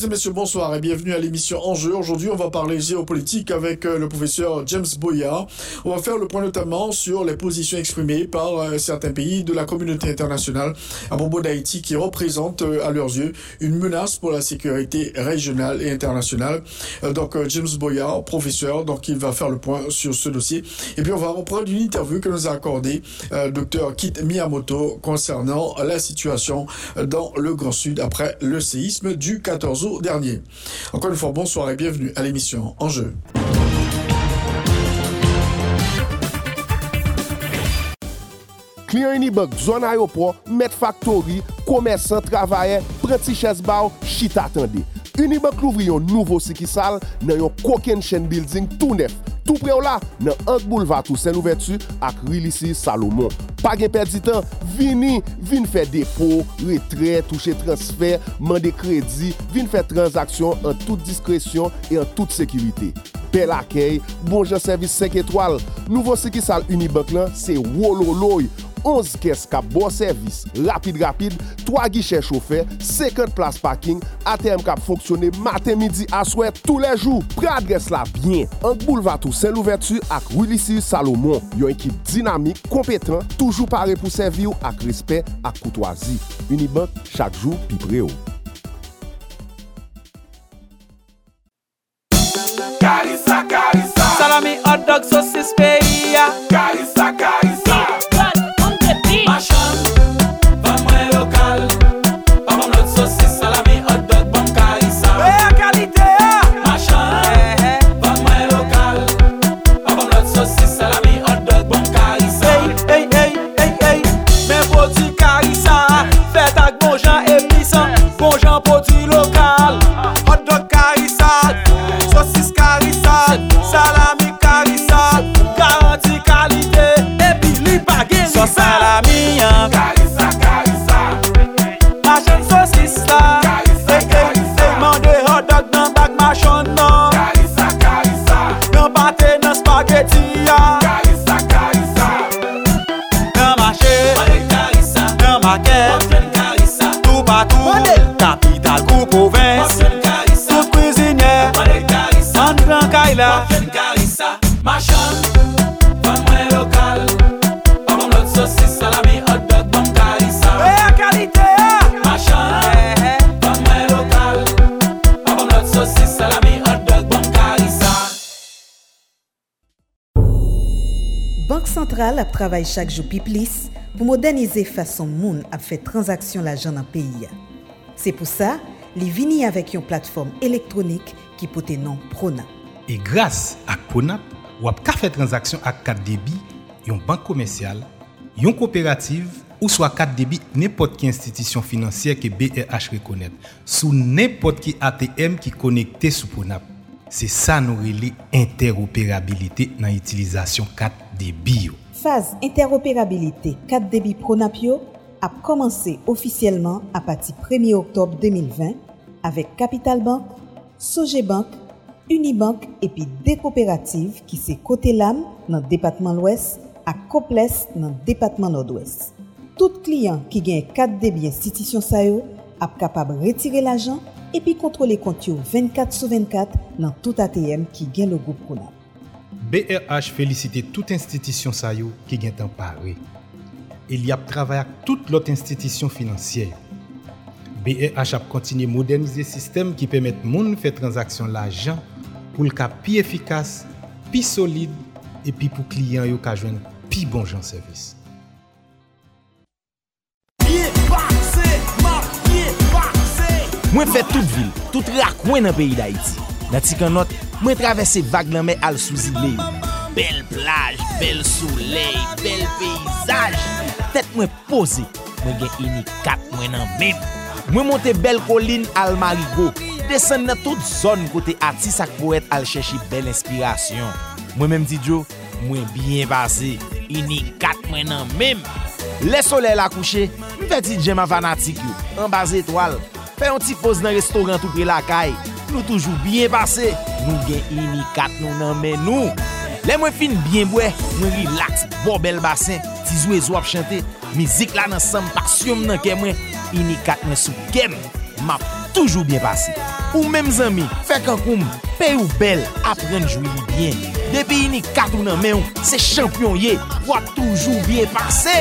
Mesdames et messieurs, bonsoir et bienvenue à l'émission Enjeu. Aujourd'hui, on va parler géopolitique avec euh, le professeur James Boyard. On va faire le point notamment sur les positions exprimées par euh, certains pays de la communauté internationale à propos d'Haïti qui représente euh, à leurs yeux une menace pour la sécurité régionale et internationale. Donc, James Boyard, professeur, donc il va faire le point sur ce dossier. Et puis, on va reprendre une interview que nous a accordée Dr Kit Miyamoto concernant la situation dans le Grand Sud après le séisme du 14 dernier. Encore une fois, bonsoir et bienvenue à l'émission Enjeu. Client Unibank, zone aéroport, Met Factory, commerçant, travailleur, prenti chaises bao, chita attendez. Unibank louvri yon nouvo sikisal nan yon koken chen building tou nef. Tou pre ou la nan Ank Boulevard ou Saint-Louvertu ak Rilisi Salomon. Pa gen perdi tan, vini, vini fe depo, retre, touche transfer, mande kredi, vini fe transaksyon an tout diskresyon e an tout sekirite. Bel akey, bonjan servis 5 etwal. Nouvo sikisal Unibank lan se wololoy. 11 kes kap bon servis, rapide-rapide, 3 guichè choufer, 50 plas parking, ATM kap fonksyonè matin, midi, aswè, tou lè jou. Pre adres la byen. Ank boulevatou Saint-Louverture ak Willisir Salomon. Yon ekip dinamik, kompetan, toujou pare pou servi ou ak respè ak koutwazi. Unibank, chak jou pi pre ou. Karisa, karisa Salami, hot dog, sosis, peya Karisa, karisa Russian. Travaille chaque jour plus pour moderniser façon moun à faire transaction l'argent dans le pays. C'est pour ça, les vini avec une plateforme électronique qui peut nom Pronap. Et grâce à Pronap, ou avez faire transaction avec carte débit, une banque commerciale, une coopérative ou soit carte débit n'importe quelle institution financière que BRH reconnaît sous n'importe qui ATM qui connecté sous Pronap. C'est ça nous relie interopérabilité dans l'utilisation carte débit. Faz interopérabilité 4 débit Pronapio a commencé officiellement à partir 1er octobre 2020 avec Capital Bank, Sogebank, Unibank epi de kooperative ki se kote lam nan Depatman l'Ouest a koples nan Depatman Nord-Ouest. Tout kliyan ki genye kat debi institisyon sayo ap kapab retire l'ajan epi kontrole kontyo 24 sou 24 nan tout ATM ki gen logo prounap. BRH félicite toute institution SAYO qui en parler. Il y a travaillé avec toute l'autre institution financière. BRH a continué à moderniser le système qui permet de faire transaction l'argent pour le cas plus efficace, plus solide et puis pour clients qui ont un plus bon genre service. Moi, je fais toute ville, toute coin dans Nan ti kan not, mwen travesse vag nan men al sou zile yo. Bel plaj, bel souley, bel peyzaj. Tet mwen pose, mwen gen ini kat mwen nan men. Mwen monte bel kolin al marigo. Desen nan tout zon kote ati sak poet al cheshi bel inspirasyon. Mwen menm di djo, mwen bien base. Inikat mwen nan mem. Le sole la kouche, mwen fè ti djem avanatik yo. An base etwal. Fè yon ti pose nan restoran tou pre la kaye. nou toujou byen pase, nou gen imikat nou nan men nou. Le mwen fin byen bwe, mwen relax, bo bel basen, tizwe zo ap chante, mizik la nan sam paksyon nan ke mwen, imikat mwen sou kem, map toujou byen pase. Ou menm zami, fek an koum, pe ou bel, apren jwili byen. Depi imikat ou nan men ou, se champyon ye, wap toujou byen pase.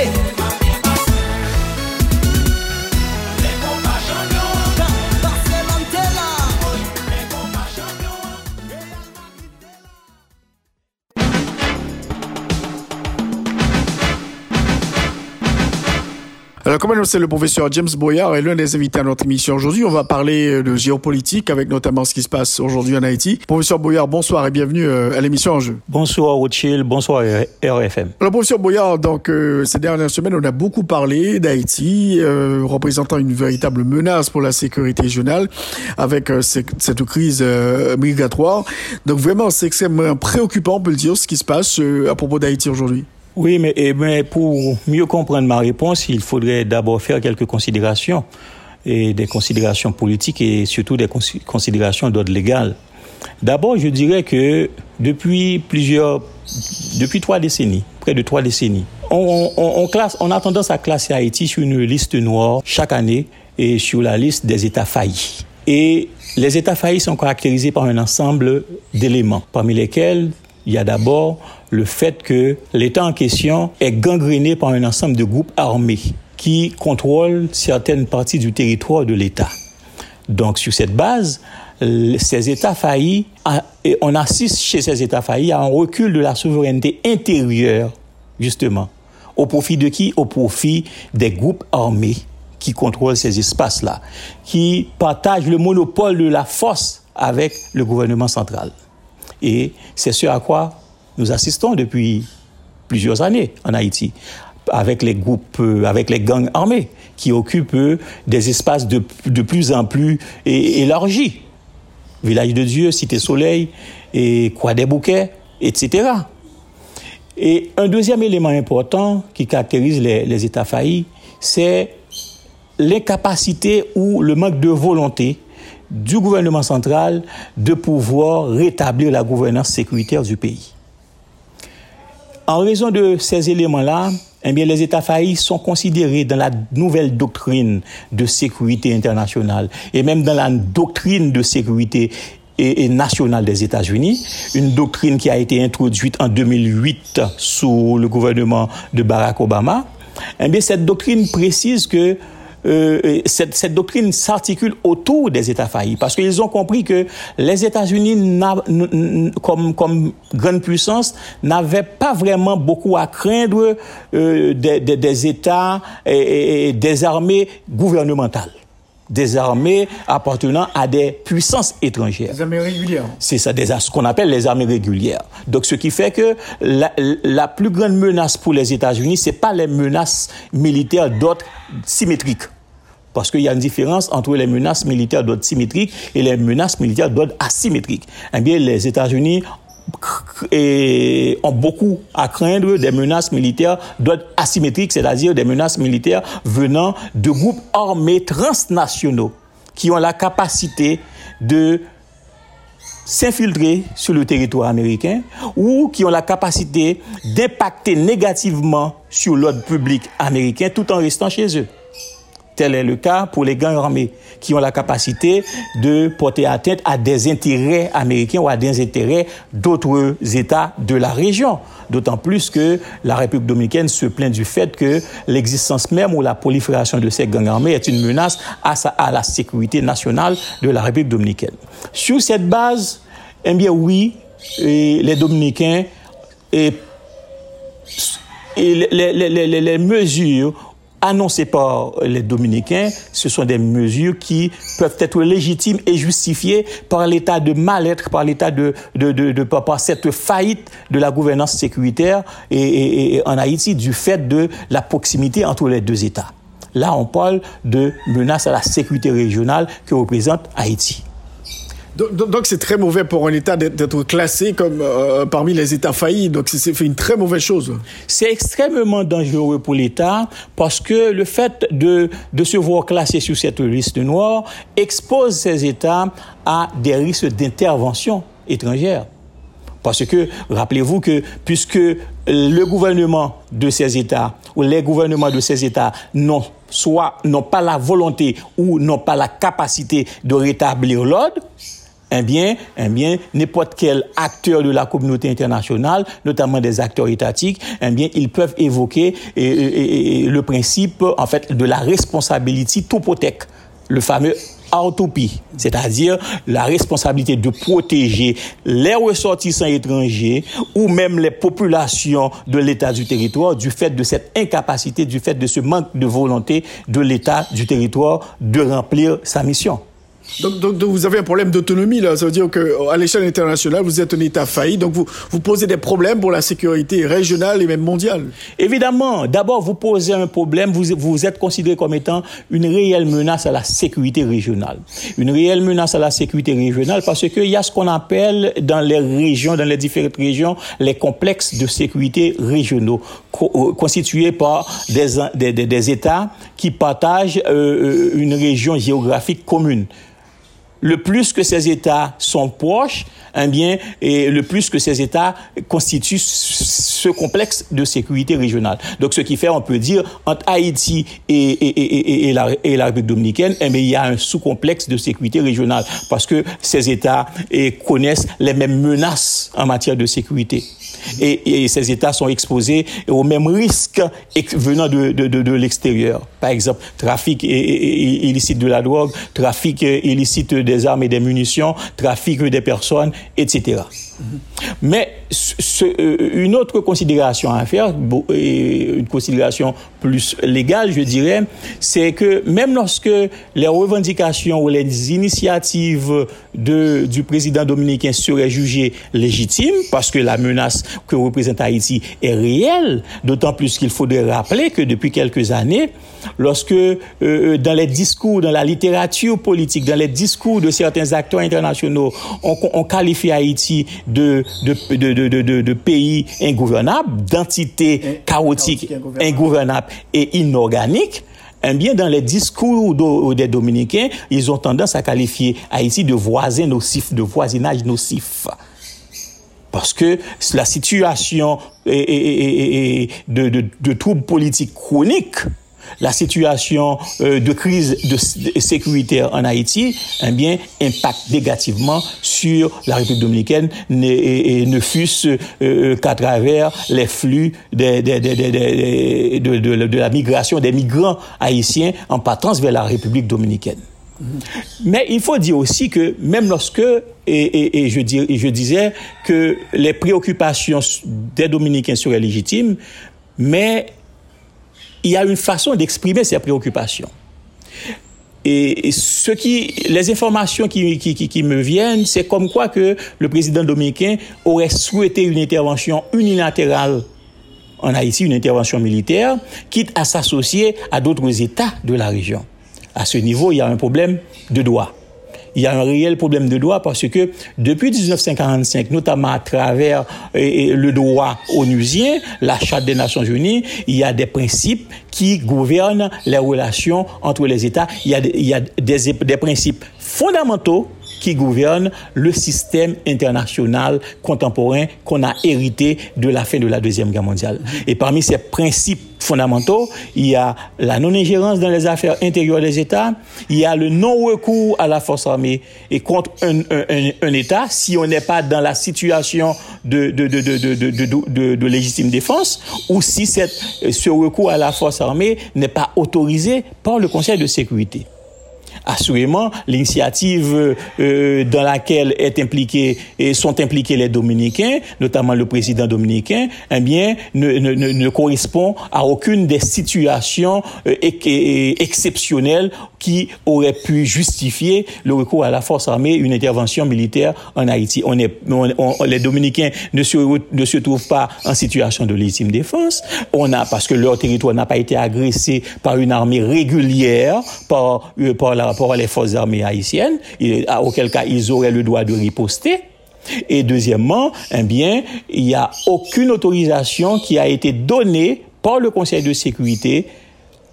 Alors, comme annoncé, le professeur James Boyard est l'un des invités à notre émission aujourd'hui. On va parler euh, de géopolitique avec notamment ce qui se passe aujourd'hui en Haïti. Professeur Boyard, bonsoir et bienvenue euh, à l'émission En Jeu. Bonsoir Rothschild, bonsoir RFM. Alors, professeur Boyard, donc, euh, ces dernières semaines, on a beaucoup parlé d'Haïti, euh, représentant une véritable menace pour la sécurité régionale avec euh, cette crise migratoire. Donc, vraiment, c'est extrêmement préoccupant, on peut le dire, ce qui se passe à propos d'Haïti aujourd'hui. Oui, mais, eh mais, pour mieux comprendre ma réponse, il faudrait d'abord faire quelques considérations, et des considérations politiques et surtout des considérations d'ordre légal. D'abord, je dirais que depuis plusieurs, depuis trois décennies, près de trois décennies, on, classe, on a tendance à classer Haïti sur une liste noire chaque année et sur la liste des États faillis. Et les États faillis sont caractérisés par un ensemble d'éléments, parmi lesquels il y a d'abord le fait que l'État en question est gangréné par un ensemble de groupes armés qui contrôlent certaines parties du territoire de l'État. Donc, sur cette base, ces États faillis, on assiste chez ces États faillis à un recul de la souveraineté intérieure, justement. Au profit de qui? Au profit des groupes armés qui contrôlent ces espaces-là, qui partagent le monopole de la force avec le gouvernement central. Et c'est ce à quoi nous assistons depuis plusieurs années en Haïti, avec les groupes, euh, avec les gangs armés qui occupent des espaces de, de plus en plus élargis. Village de Dieu, Cité Soleil, et Croix des Bouquets, etc. Et un deuxième élément important qui caractérise les, les États faillis, c'est l'incapacité ou le manque de volonté du gouvernement central de pouvoir rétablir la gouvernance sécuritaire du pays. En raison de ces éléments-là, eh bien, les États faillis sont considérés dans la nouvelle doctrine de sécurité internationale et même dans la doctrine de sécurité et, nationale des États-Unis, une doctrine qui a été introduite en 2008 sous le gouvernement de Barack Obama. Eh bien, cette doctrine précise que euh, cette, doctrine s'articule autour des États faillis parce qu'ils ont compris que les États-Unis, comme, comme grande puissance, n'avaient pas vraiment beaucoup à craindre euh, des, États et, et des armées gouvernementales des armées appartenant à des puissances étrangères. Des armées régulières. C'est ça, des, ce qu'on appelle les armées régulières. Donc, ce qui fait que la, la plus grande menace pour les États-Unis, c'est pas les menaces militaires d'ordre symétrique. Parce qu'il y a une différence entre les menaces militaires d'ordre symétrique et les menaces militaires d'ordre asymétrique. Eh bien, les États-Unis ont beaucoup à craindre des menaces militaires d'ordre asymétrique, c'est-à-dire des menaces militaires venant de groupes armés transnationaux qui ont la capacité de s'infiltrer sur le territoire américain ou qui ont la capacité d'impacter négativement sur l'ordre public américain tout en restant chez eux. Tel est le cas pour les gangs armés qui ont la capacité de porter atteinte à des intérêts américains ou à des intérêts d'autres États de la région. D'autant plus que la République dominicaine se plaint du fait que l'existence même ou la prolifération de ces gangs armés est une menace à, la sécurité nationale de la République dominicaine. Sur cette base, eh bien oui, les Dominicains et, les mesures annoncées par les Dominicains, ce sont des mesures qui peuvent être légitimes et justifiées par l'état de mal-être, par l'état de, de, de, de, par cette faillite de la gouvernance sécuritaire et, en Haïti du fait de la proximité entre les deux États. Là, on parle de menace à la sécurité régionale que représente Haïti. Donc c'est très mauvais pour un État d'être classé comme euh, parmi les États faillis. Donc c'est une très mauvaise chose. C'est extrêmement dangereux pour l'État parce que le fait de, de se voir classé sur cette liste noire expose ces États à des risques d'intervention étrangère. Parce que, rappelez-vous que puisque le gouvernement de ces États ou les gouvernements de ces États n'ont soit n'ont pas la volonté ou n'ont pas la capacité de rétablir l'ordre, eh bien, eh bien, n'importe quel acteur de la communauté internationale, notamment des acteurs étatiques, eh bien, ils peuvent évoquer le principe, en fait, de la responsabilité topothèque, le fameux autopie, c'est-à-dire la responsabilité de protéger les ressortissants étrangers ou même les populations de l'État du territoire du fait de cette incapacité, du fait de ce manque de volonté de l'État du territoire de remplir sa mission. Donc, donc, vous avez un problème d'autonomie là. Ça veut dire qu'à l'échelle internationale, vous êtes un État failli. Donc vous, vous posez des problèmes pour la sécurité régionale et même mondiale. Évidemment. D'abord, vous posez un problème. Vous, vous êtes considéré comme étant une réelle menace à la sécurité régionale. Une réelle menace à la sécurité régionale parce qu'il y a ce qu'on appelle dans les régions, dans les différentes régions, les complexes de sécurité régionaux euh, constitués par des, des, des, États qui partagent euh, euh, une région géographique commune le plus que ces États sont proches, eh bien, et le plus que ces États constituent ce complexe de sécurité régionale. Donc, ce qui fait, on peut dire, entre Haïti et, la, République dominicaine, eh bien, il y a un sous-complexe de sécurité régionale parce que ces États eh, connaissent les mêmes menaces en matière de sécurité et, ces États sont exposés aux mêmes risques venant de, de, de, l'extérieur. Par exemple, trafic illicite de la drogue, trafic illicite des armes et des munitions, trafic des personnes, etc. Mais euh, une autre considération à faire, une considération plus légale, je dirais, c'est que même lorsque les revendications ou les initiatives du président dominicain seraient jugées légitimes, parce que la menace que représente Haïti est réelle, d'autant plus qu'il faudrait rappeler que depuis quelques années, lorsque euh, euh, dans les discours, dans la littérature politique, dans les discours de certains acteurs internationaux, on, on qualifie Haïti de, de, de, de, pays ingouvernable, d'entité chaotique, ingouvernable et inorganique, eh bien, dans les discours des Dominicains, ils ont tendance à qualifier Haïti de voisin nocif, de voisinage nocif. Parce que la situation de, de, de troubles politiques chroniques la situation euh, de crise de, sécuritaire en Haïti, eh bien, impacte négativement sur la République dominicaine, et, ne fût-ce euh, qu'à travers les flux de, de, la migration des migrants haïtiens en partance vers la République dominicaine. Mais il faut dire aussi que même lorsque, et, et, je, je disais que les préoccupations des Dominicains seraient légitimes, mais il y a une façon d'exprimer ses préoccupations. Et ce qui, les informations qui, qui, qui me viennent, c'est comme quoi que le président dominicain aurait souhaité une intervention unilatérale en Haïti, une intervention militaire, quitte à s'associer à d'autres États de la région. À ce niveau, il y a un problème de droit il y a un réel problème de droit parce que depuis 1945, notamment à travers le droit onusien, la Charte des Nations Unies, il y a des principes qui gouvernent les relations entre les États. Il y a, des principes fondamentaux qui gouvernent le système international contemporain qu'on a hérité de la fin de la Deuxième Guerre mondiale. Et parmi ces principes fondamentaux, il y a la non-ingérence dans les affaires intérieures des États, il y a le non-recours à la force armée et contre un, un, un État si on n'est pas dans la situation de, de, de, de, de légitime défense ou si cette, ce recours à la force armée n'est pas autorisé par le Conseil de sécurité. Assurément, l'initiative euh, dans laquelle est impliqué, et sont impliqués les Dominicains, notamment le président dominicain, eh bien, ne, ne, ne correspond à aucune des situations euh, exceptionnelles qui auraient pu justifier le recours à la force armée, une intervention militaire en Haïti. On est, les Dominicains ne se, ne se trouvent pas en situation de légitime défense. On a, parce que leur territoire n'a pas été agressé par une armée régulière, par, euh, par, la, par les forces armées haïtiennes, auquel cas ils auraient le droit de riposter. Et deuxièmement, eh bien, il n'y a aucune autorisation qui a été donnée par le Conseil de sécurité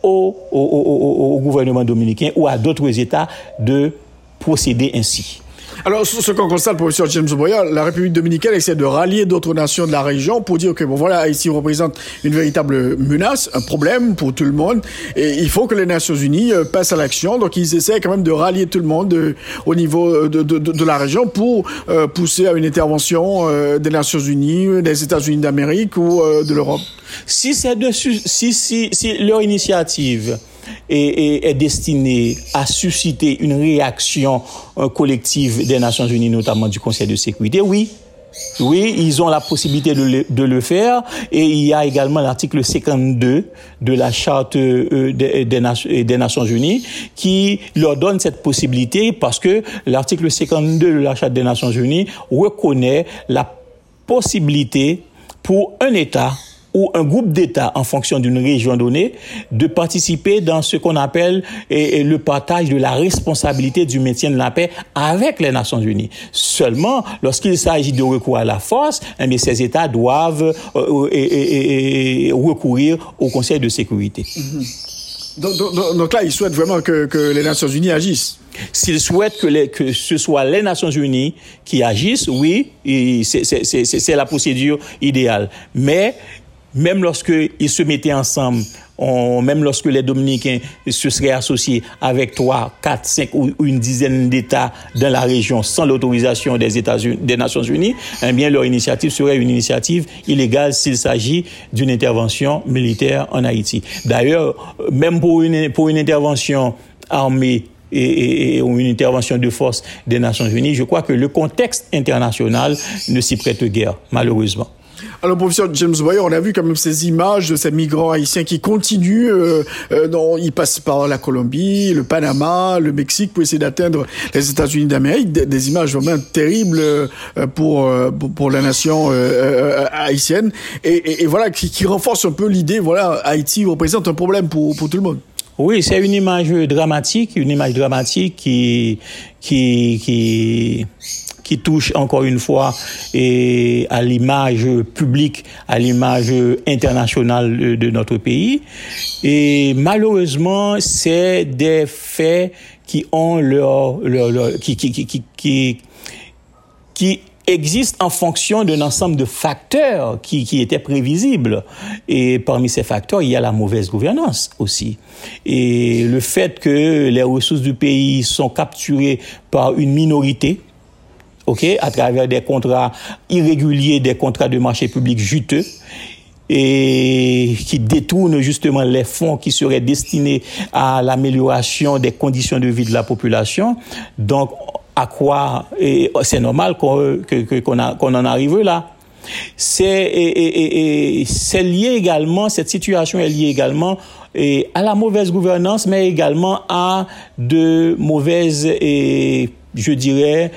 au gouvernement dominicain ou à d'autres États de procéder ainsi. Alors, ce qu'on constate, professeur James Boyer, la République dominicaine essaie de rallier d'autres nations de la région pour dire que, bon, voilà, Haïti représente une véritable menace, un problème pour tout le monde, et il faut que les Nations Unies euh, passent à l'action. Donc, ils essaient quand même de rallier tout le monde euh, au niveau euh, de, de, de, la région pour pousser à une intervention des Nations Unies, des États-Unis d'Amérique ou de l'Europe. Si c'est dessus, si, si, si leur initiative est, est, destinée à susciter une réaction euh, collective des Nations Unies, notamment du Conseil de sécurité, oui. Oui, ils ont la possibilité de le, de le faire et il y a également l'article 52 de la charte euh, des, des, Nations Unies qui leur donne cette possibilité parce que l'article 52 de la charte des Nations Unies reconnaît la possibilité pour un État ou un groupe d'États en fonction d'une région donnée de participer dans ce qu'on appelle et, et le partage de la responsabilité du maintien de la paix avec les Nations Unies. Seulement, lorsqu'il s'agit de recours à la force, eh bien, ces États doivent euh, et, recourir au Conseil de sécurité. Mm-hmm. Donc, donc, donc, là, ils souhaitent vraiment que, que les Nations Unies agissent. S'ils souhaitent que, les, que, ce soit les Nations Unies qui agissent, oui, c'est la procédure idéale. Mais même lorsqu'ils se mettaient ensemble, on, même lorsque les Dominicains se seraient associés avec trois, quatre, cinq ou une dizaine d'États dans la région sans l'autorisation des États des Nations Unies, eh bien leur initiative serait une initiative illégale s'il s'agit d'une intervention militaire en Haïti. D'ailleurs, même pour une, pour une intervention armée et, et, et, une intervention de force des Nations Unies, je crois que le contexte international ne s'y prête guère, malheureusement. Alors, professeur James Boyer, on a vu quand même ces images de ces migrants haïtiens qui continuent. Euh, euh, non, ils passent par la Colombie, le Panama, le Mexique pour essayer d'atteindre les États-Unis d'Amérique. Des, images vraiment terribles euh, pour, pour, pour la nation euh, haïtienne. Et, et, et, voilà, qui, qui renforce un peu l'idée, voilà, Haïti représente un problème pour, pour tout le monde. Oui, c'est une image dramatique, une image dramatique qui, qui, qui, qui touche encore une fois et à l'image publique, à l'image internationale de notre pays. Et malheureusement, c'est des faits qui ont leur, leur, leur qui, qui, qui, qui, qui existe en fonction d'un ensemble de facteurs qui, qui étaient prévisibles. Et parmi ces facteurs, il y a la mauvaise gouvernance aussi. Et le fait que les ressources du pays sont capturées par une minorité, ok, à travers des contrats irréguliers, des contrats de marché public juteux, et qui détournent justement les fonds qui seraient destinés à l'amélioration des conditions de vie de la population. Donc, à quoi c'est normal qu'on qu qu en arrive là. C'est lié également, cette situation est liée également à la mauvaise gouvernance, mais également à de mauvaises je dirais,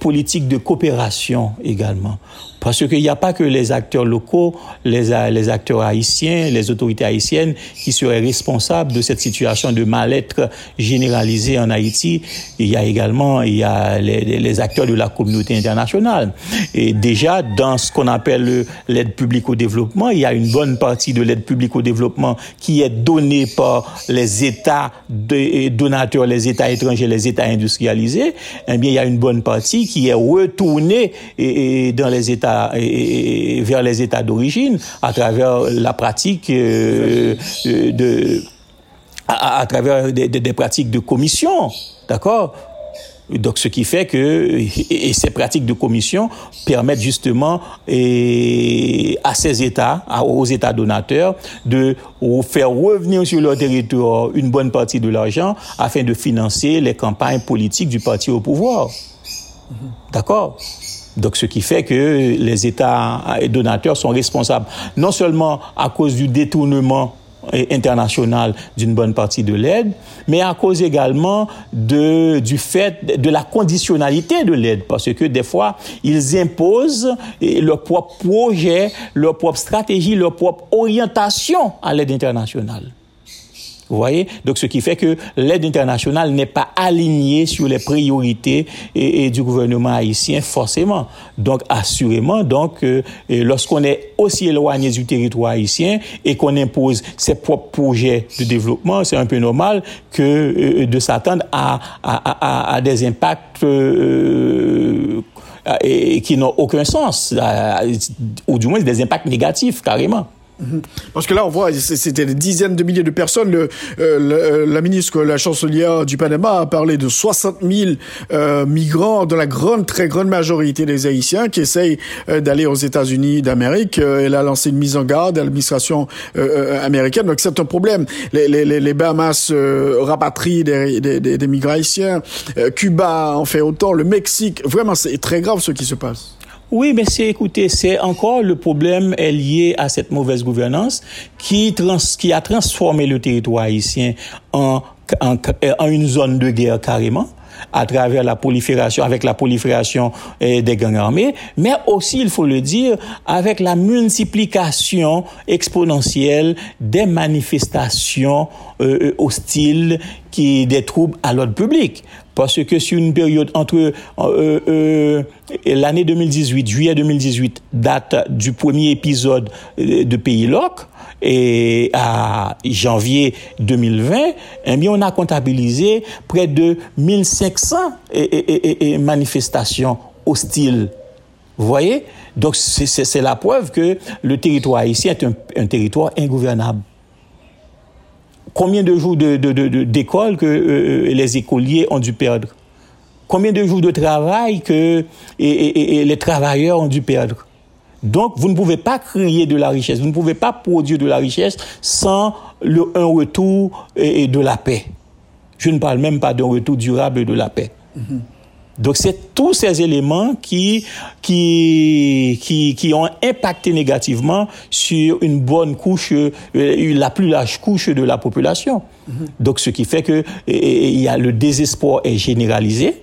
politique de coopération également. Parce qu'il n'y a pas que les acteurs locaux, les, les acteurs haïtiens, les autorités haïtiennes qui seraient responsables de cette situation de mal-être généralisée en Haïti. Il y a également il y a les, acteurs de la communauté internationale. Et déjà, dans ce qu'on appelle l'aide publique au développement, il y a une bonne partie de l'aide publique au développement qui est donnée par les États donateurs, les États étrangers, les États industrialisés. Eh bien, il y a une bonne partie qui est retournée et, et dans les États vers les États d'origine à travers la pratique euh, de à, travers des, pratiques de commission, d'accord? Donc, ce qui fait que ces pratiques de commission permettent justement à ces États, aux États donateurs, de faire revenir sur leur territoire une bonne partie de l'argent afin de financer les campagnes politiques du parti au pouvoir. D'accord? Donc, ce qui fait que les États donateurs sont responsables non seulement à cause du détournement international d'une bonne partie de l'aide, mais à cause également de, du fait de la conditionnalité de l'aide, parce que des fois, ils imposent leur propre projet, leur propre stratégie, leur propre orientation à l'aide internationale. Vous voyez? Donc, ce qui fait que l'aide internationale n'est pas alignée sur les priorités du gouvernement haïtien, forcément. Donc, assurément, donc, euh, lorsqu'on est aussi éloigné du territoire haïtien et qu'on impose ses propres projets de développement, c'est un peu normal que euh, de s'attendre à, des impacts euh, qui n'ont aucun sens, ou du moins des impacts négatifs, carrément. Mhm. Parce que là, on voit, c'était des dizaines de milliers de personnes. Le, euh, la ministre, la chancelière du Panama a parlé de 60 000 euh, migrants, de la grande, très grande majorité des Haïtiens qui essayent euh, d'aller aux États-Unis d'Amérique. elle a lancé une mise en garde à l'administration américaine. Donc c'est un problème. Les, les, les Bahamas rapatrient des, des migrants haïtiens. Cuba en fait autant. Le Mexique, vraiment, c'est très grave ce qui se passe. Oui, mais c'est, écoutez, c'est encore le problème est lié à cette mauvaise gouvernance qui, a transformé le territoire haïtien en, en, en une zone de guerre carrément à travers la prolifération, avec la prolifération eh, des gangs armés, mais aussi, il faut le dire, avec la multiplication exponentielle des manifestations euh, euh, hostiles qui des troubles à l'ordre public. Parce que sur une période entre euh, euh, l'année 2018, juillet 2018, date du premier épisode de Pays Loc, et à janvier 2020, eh bien, on a comptabilisé près de 1500 manifestations hostiles. Vous voyez? Donc, c'est la preuve que le territoire ici est un territoire ingouvernable combien de jours d'école que euh, les écoliers ont dû perdre? Combien de jours de travail que les travailleurs ont dû perdre? Donc, vous ne pouvez pas créer de la richesse, vous ne pouvez pas produire de la richesse sans le, un retour et, de la paix. Je ne parle même pas d'un retour durable de la paix. Mm-hmm. Donc c'est tous ces éléments qui, qui, qui, qui, ont impacté négativement sur une bonne couche, euh, la plus large couche de la population. Mm-hmm. Donc ce qui fait que il y a le désespoir est généralisé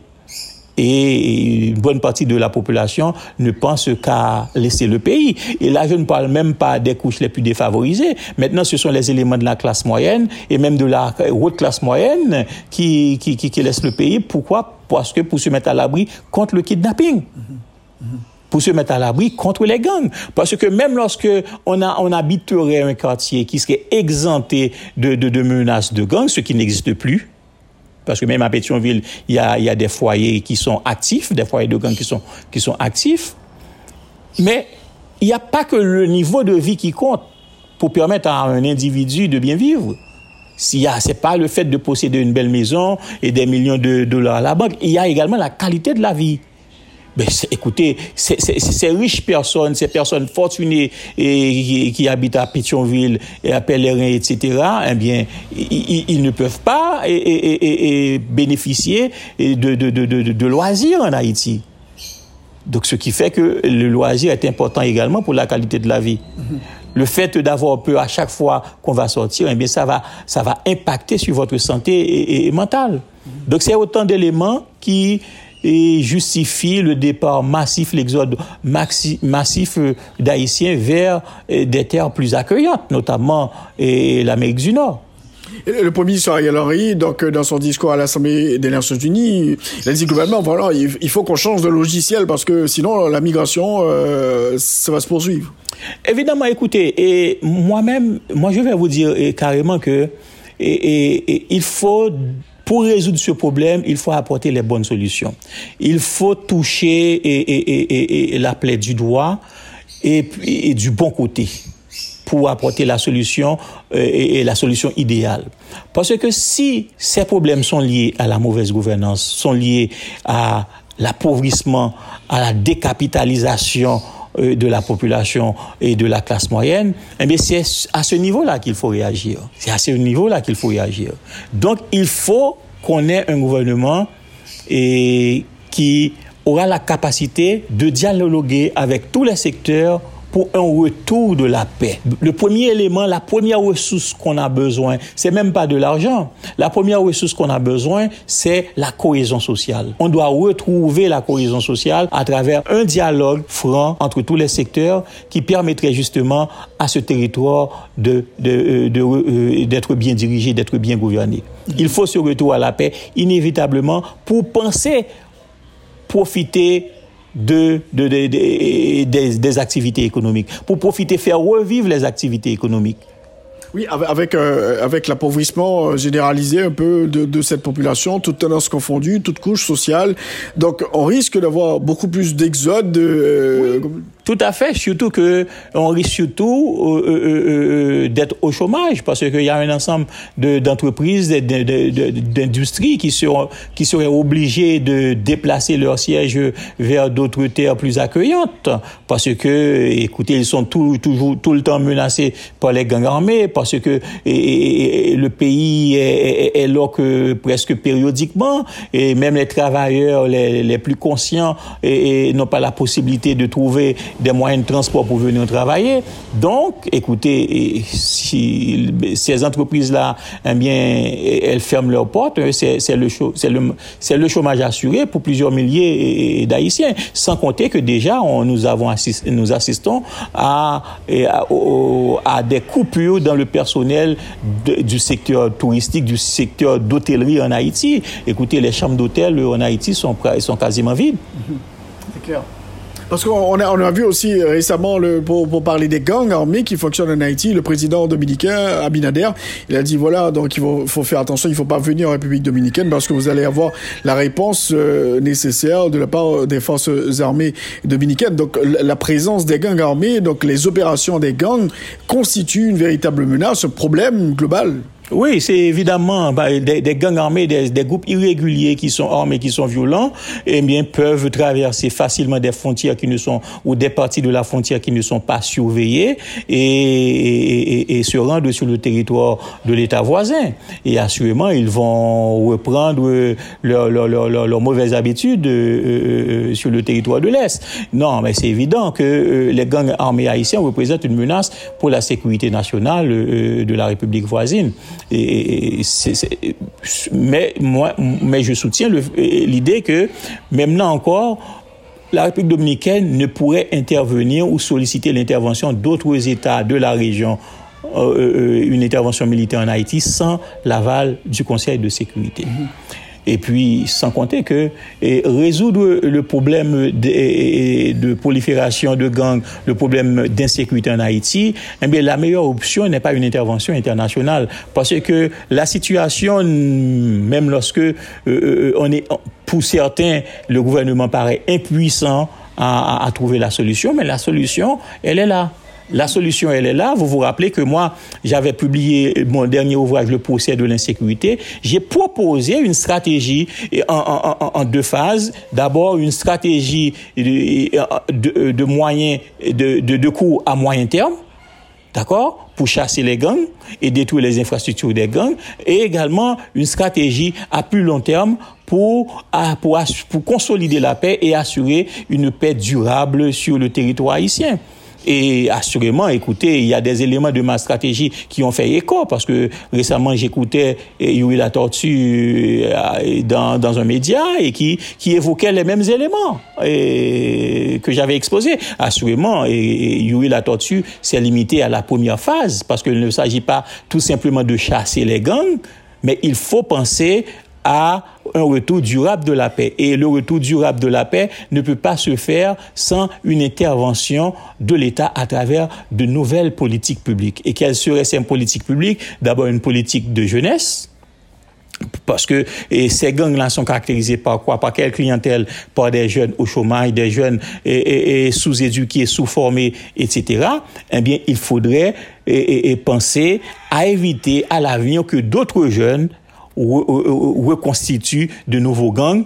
et une bonne partie de la population ne pense qu'à laisser le pays. Et là, je ne parle même pas des couches les plus défavorisées. Maintenant, ce sont les éléments de la classe moyenne et même de la haute classe moyenne qui, qui, qui, laissent le pays. Pourquoi? Parce que pour se mettre à l'abri contre le kidnapping. pour se mettre à l'abri contre les gangs. Parce que même lorsque on, a, on habiterait un quartier qui serait exempté de, de, de menaces de gangs, ce qui n'existe plus, parce que même à Pétionville, il y a, des foyers qui sont actifs, des foyers de gangs qui sont, qui sont actifs. Mais il n'y a pas que le niveau de vie qui compte pour permettre à un individu de bien vivre. Ce n'est pas le fait de posséder une belle maison et des millions de dollars à la banque. Il y a également la qualité de la vie. Ben, écoutez, ces riches personnes, ces personnes fortunées et, qui, habitent à Pétionville et à Pèlerin, etc., eh bien, ils, ne peuvent pas et, bénéficier de, loisirs en Haïti. Donc, ce qui fait que le loisir est important également pour la qualité de la vie. Le fait d'avoir peur à chaque fois qu'on va sortir, eh bien, ça va, ça va impacter sur votre santé mentale. Donc, c'est autant d'éléments qui et justifie le départ massif, l'exode massif euh, d'Haïtiens vers euh, des terres plus accueillantes, notamment l'Amérique du Nord. le Premier ministre Ariel Henry, donc, euh, dans son discours à l'Assemblée des Nations Unies, il a dit globalement, voilà, il faut qu'on change de logiciel parce que sinon la migration, ça va se poursuivre. Évidemment, écoutez, et moi-même, moi je vais vous dire carrément que il faut pour résoudre ce problème, il faut apporter les bonnes solutions. Il faut toucher et, la plaie du doigt et, du bon côté. pour apporter la solution euh, et, la solution idéale. Parce que si ces problèmes sont liés à la mauvaise gouvernance, sont liés à l'appauvrissement, à la décapitalisation de la population et de la classe moyenne, eh c'est à ce niveau-là qu'il faut réagir. C'est à ce niveau-là qu'il faut réagir. Donc, il faut qu'on ait un gouvernement et qui aura la capacité de dialoguer avec tous les secteurs pour un retour de la paix. Le premier élément, la première ressource qu'on a besoin, c'est même pas de l'argent. La première ressource qu'on a besoin, c'est la cohésion sociale. On doit retrouver la cohésion sociale à travers un dialogue franc entre tous les secteurs qui permettrait justement à ce territoire de, de, euh, d'être bien dirigé, d'être bien gouverné. Il faut ce retour à la paix inévitablement pour penser profiter de, de, des, des activités économiques, pour profiter, faire revivre les activités économiques. Oui, avec, euh, avec l'appauvrissement euh, généralisé un peu de, de cette population, toutes tendances confondues, toutes couches sociales. Donc, on risque d'avoir beaucoup plus d'exode. Euh, tout à fait, surtout que on risque surtout euh, euh, euh, d'être au chômage parce qu'il y a un ensemble d'entreprises, d'industries qui seront qui seraient obligées de déplacer leur siège vers d'autres terres plus accueillantes. Parce que, écoutez, ils sont tout, toujours tout le temps menacés par les gangs armés parce que le pays est, est, là que presque périodiquement et même les travailleurs les, les plus conscients n'ont pas la possibilité de trouver des moyens de transport pour venir travailler. Donc, écoutez, si ces entreprises-là, eh bien, elles ferment leurs portes, c'est le, le, le chômage assuré pour plusieurs milliers d'Haïtiens. Sans compter que déjà, on, nous, avons nous assistons à, à, des coupures dans le personnel du secteur touristique, du secteur d'hôtellerie en Haïti. Écoutez, les chambres d'hôtel en Haïti sont, sont quasiment vides. C'est clair. Parce qu'on a, on a vu aussi récemment, pour, parler des gangs armés qui fonctionnent en Haïti, le président dominicain, Abinader, il a dit voilà, donc il faut, faire attention, il faut pas venir en République dominicaine parce que vous allez avoir la réponse euh, nécessaire de la part des forces armées dominicaines. Donc la présence des gangs armés, donc les opérations des gangs constituent une véritable menace, un problème global. Oui, c'est évidemment bah, des, des, gangs armés, des, des, groupes irréguliers qui sont armés, qui sont violents, eh bien peuvent traverser facilement des frontières qui ne sont ou des parties de la frontière qui ne sont pas surveillées et, et, et se rendre sur le territoire de l'État voisin. Et assurément, ils vont reprendre leurs leur, leur, leur, mauvaises habitudes euh, euh, sur le territoire de l'Est. Non, mais c'est évident que euh, les gangs armés haïtiens représentent une menace pour la sécurité nationale de la République voisine. Mais moi, mais je soutiens l'idée que même là encore, la République dominicaine ne pourrait intervenir ou solliciter l'intervention d'autres États de la région, euh, euh, une intervention militaire en Haïti, sans l'aval du Conseil de sécurité. Et puis, sans compter que résoudre le problème de, prolifération de gangs, le problème d'insécurité en Haïti, eh bien, la meilleure option n'est pas une intervention internationale. Parce que la situation, même lorsque euh, euh, on est, pour certains, le gouvernement paraît impuissant à trouver la solution, mais la solution, elle est là. La solution, elle est là. Vous vous rappelez que moi, j'avais publié mon dernier ouvrage, Le procès de l'insécurité. J'ai proposé une stratégie en, deux phases. D'abord, une stratégie de, de, moyens, de, coûts à moyen terme. D'accord Pour chasser les gangs et détruire les infrastructures des gangs. Et également une stratégie à plus long terme pour consolider la paix et assurer une paix durable sur le territoire haïtien. Et assurément, écoutez, il y a des éléments de ma stratégie qui ont fait écho parce que récemment, j'écoutais Yuri La Tortue euh, dans, dans un média et qui, qui évoquait les mêmes éléments et, que j'avais exposés. Assurément, et, Yuri La Tortue s'est limité à la première phase parce qu'il ne s'agit pas tout simplement de chasser les gangs, mais il faut penser à un retour durable de la paix. Et le retour durable de la paix ne peut pas se faire sans une intervention de l'État à travers de nouvelles politiques publiques. Et quelles seraient ces politiques publiques? D'abord une politique de jeunesse Parce que ces gangs-là sont caractérisés par quoi? Par quelle clientèle? Par des jeunes au chômage, des jeunes et, sous-éduqués, sous-formés, etc. Eh bien, il faudrait et, penser à éviter à l'avenir que d'autres jeunes reconstitue de nouveaux gangs,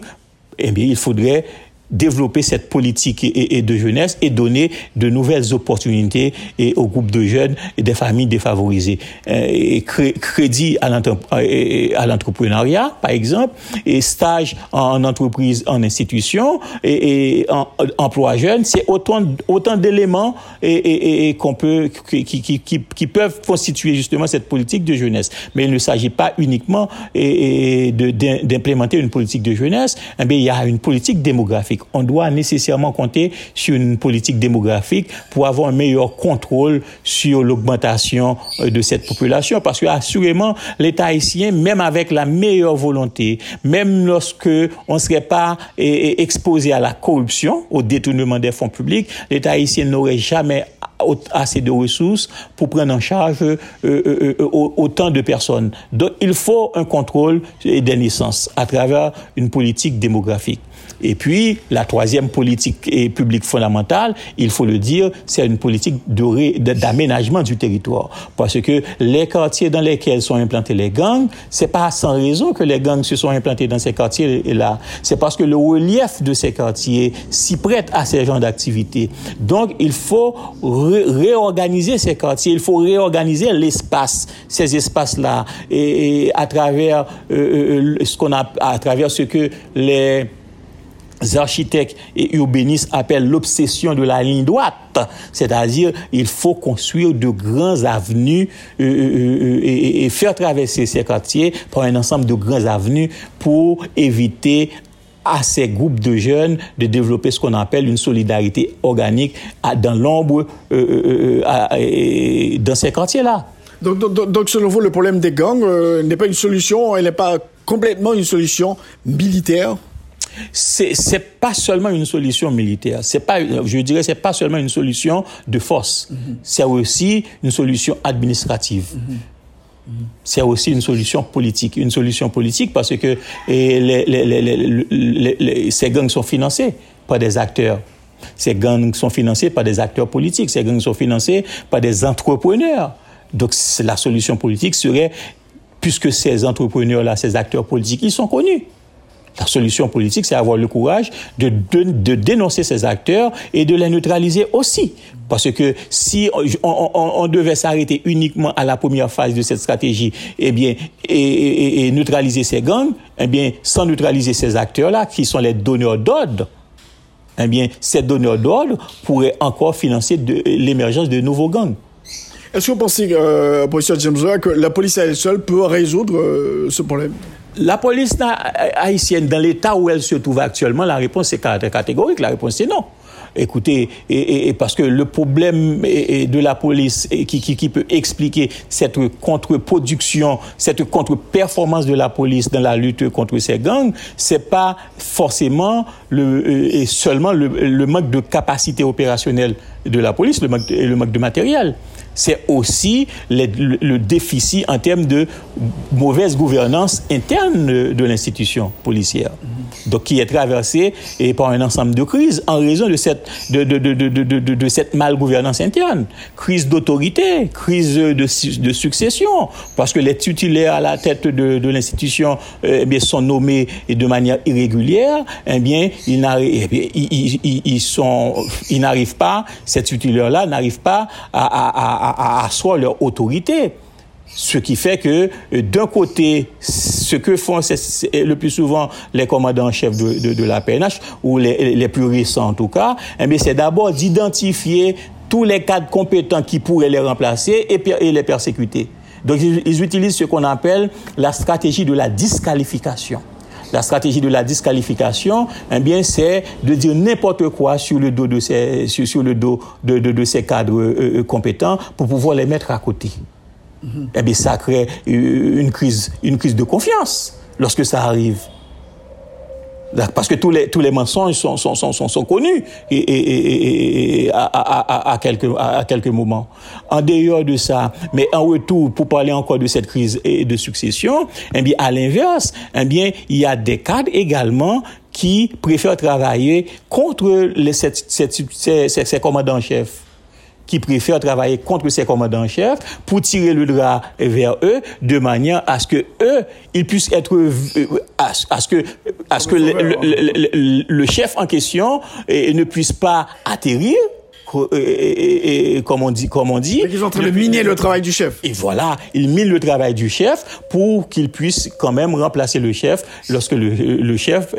eh bien, il faudrait développer cette politique et, de jeunesse et donner de nouvelles opportunités et aux groupes de jeunes et des familles défavorisées. Euh, et crédit à l'entrepreneuriat, par exemple, et stage en entreprise, en institution et, emploi jeune, c'est autant, autant d'éléments et, qu'on peut, qui, qui, qui, peuvent constituer justement cette politique de jeunesse. Mais il ne s'agit pas uniquement d'implémenter une politique de jeunesse, mais eh il y a une politique démographique on doit nécessairement compter sur une politique démographique pour avoir un meilleur contrôle sur l'augmentation euh, de cette population. Parce que assurément, l'État haïtien, même avec la meilleure volonté, même lorsque on ne serait pas exposé à la corruption, au détournement des fonds publics, l'État haïtien n'aurait jamais assez de ressources pour prendre en charge euh, euh, autant de personnes. Donc il faut un contrôle des naissances à travers une politique démographique. Et puis, la troisième politique publique fondamentale, il faut le dire, c'est une politique d'aménagement du territoire. Parce que les quartiers dans lesquels sont implantés les gangs, c'est pas sans raison que les gangs se sont implantés dans ces quartiers-là. C'est parce que le relief de ces quartiers s'y prête à ces genres d'activités. Donc, il faut réorganiser ces quartiers, il faut réorganiser l'espace, ces espaces-là, et, à travers euh, euh, ce qu'on a, à travers ce que les architectes et urbanistes appellent l'obsession de la ligne droite. C'est-à-dire, il faut construire de grands avenues euh, euh, euh, et, faire traverser ces quartiers par un ensemble de grands avenues pour éviter à ces groupes de jeunes de développer ce qu'on appelle une solidarité organique dans l'ombre dans ces quartiers-là. Donc, donc, donc, selon vous, le problème des gangs n'est pas une solution, elle n'est pas complètement une solution militaire? C'est c'est pas seulement une solution militaire, c'est pas je dirais c'est pas seulement une solution de force, mhm. c'est aussi une solution administrative. Mhm. Mhm. C'est aussi une solution politique, une solution politique parce que les, les, ces gangs sont financés par des acteurs. Ces gangs sont financés par des acteurs politiques, ces gangs sont financés par des entrepreneurs. Donc la solution politique serait, puisque ces entrepreneurs-là, ces acteurs politiques, ils sont connus. La solution politique, c'est avoir le courage de, dénoncer ces acteurs et de les neutraliser aussi. Parce que si on, devait s'arrêter uniquement à la première phase de cette stratégie, eh bien, et, neutraliser ces gangs, eh bien, sans neutraliser ces acteurs-là, qui sont les donneurs d'ordre, eh bien, ces donneurs d'ordre pourraient encore financer l'émergence de nouveaux gangs. Est-ce que vous pensez, euh, James que la police à elle seule peut résoudre euh, ce problème? La police haïtienne, dans l'état où elle se trouve actuellement, la réponse est catégorique. La réponse est non. Écoutez, et, parce que le problème de la police qui, peut expliquer cette contre-production, cette contre-performance de la police dans la lutte contre ces gangs, c'est pas forcément le, et seulement le, manque de capacité opérationnelle de la police, le manque, le manque de matériel c'est aussi le, déficit en termes de mauvaise gouvernance interne de l'institution policière. Donc, qui est traversé par un ensemble de crises en raison de cette, de, de, de, cette malgouvernance interne. Crise d'autorité, crise de, succession, parce que les titulaires à la tête de, l'institution eh bien, sont nommés de manière irrégulière, eh bien, ils eh ils, sont, ils n'arrivent pas, ces titulaires-là n'arrivent pas à, asseoir leur autorité. Ce qui fait que, euh, d'un côté, ce que font le plus souvent les commandants en chef de, la PNH, ou les, plus récents en tout cas, eh c'est d'abord d'identifier tous les cadres compétents qui pourraient les remplacer et, les persécuter. Donc, ils utilisent ce qu'on appelle la stratégie de la disqualification. La stratégie de la disqualification, eh bien, c'est de dire n'importe quoi sur le dos de ces, sur, le dos de, de, ces cadres euh, euh, compétents pour pouvoir les mettre à côté. Mm-hmm. Eh bien, ça crée euh, une crise, une crise de confiance lorsque ça arrive. Parce que tous les, tous les mensonges sont, sont, sont, sont, connus et, et, et, à, à, à, quelques, à quelques moments. En dehors de ça, mais en retour, pour parler encore de cette crise de succession, eh bien, à l'inverse, eh bien, il y a des cadres également qui préfèrent travailler contre les, ces, ces, ces, ces commandants-chefs qui préfèrent travailler contre ses commandants chefs pour tirer le drap vers eux de manière à ce que eux, ils puissent être, euh, à, ce que, à ce que le, le, le, chef en question euh, ne puisse pas atterrir et, comme on dit, comme on dit. ils sont en train de miner le travail du chef. Et voilà, ils minent le travail du chef pour qu'il puisse quand même remplacer le chef lorsque le, le chef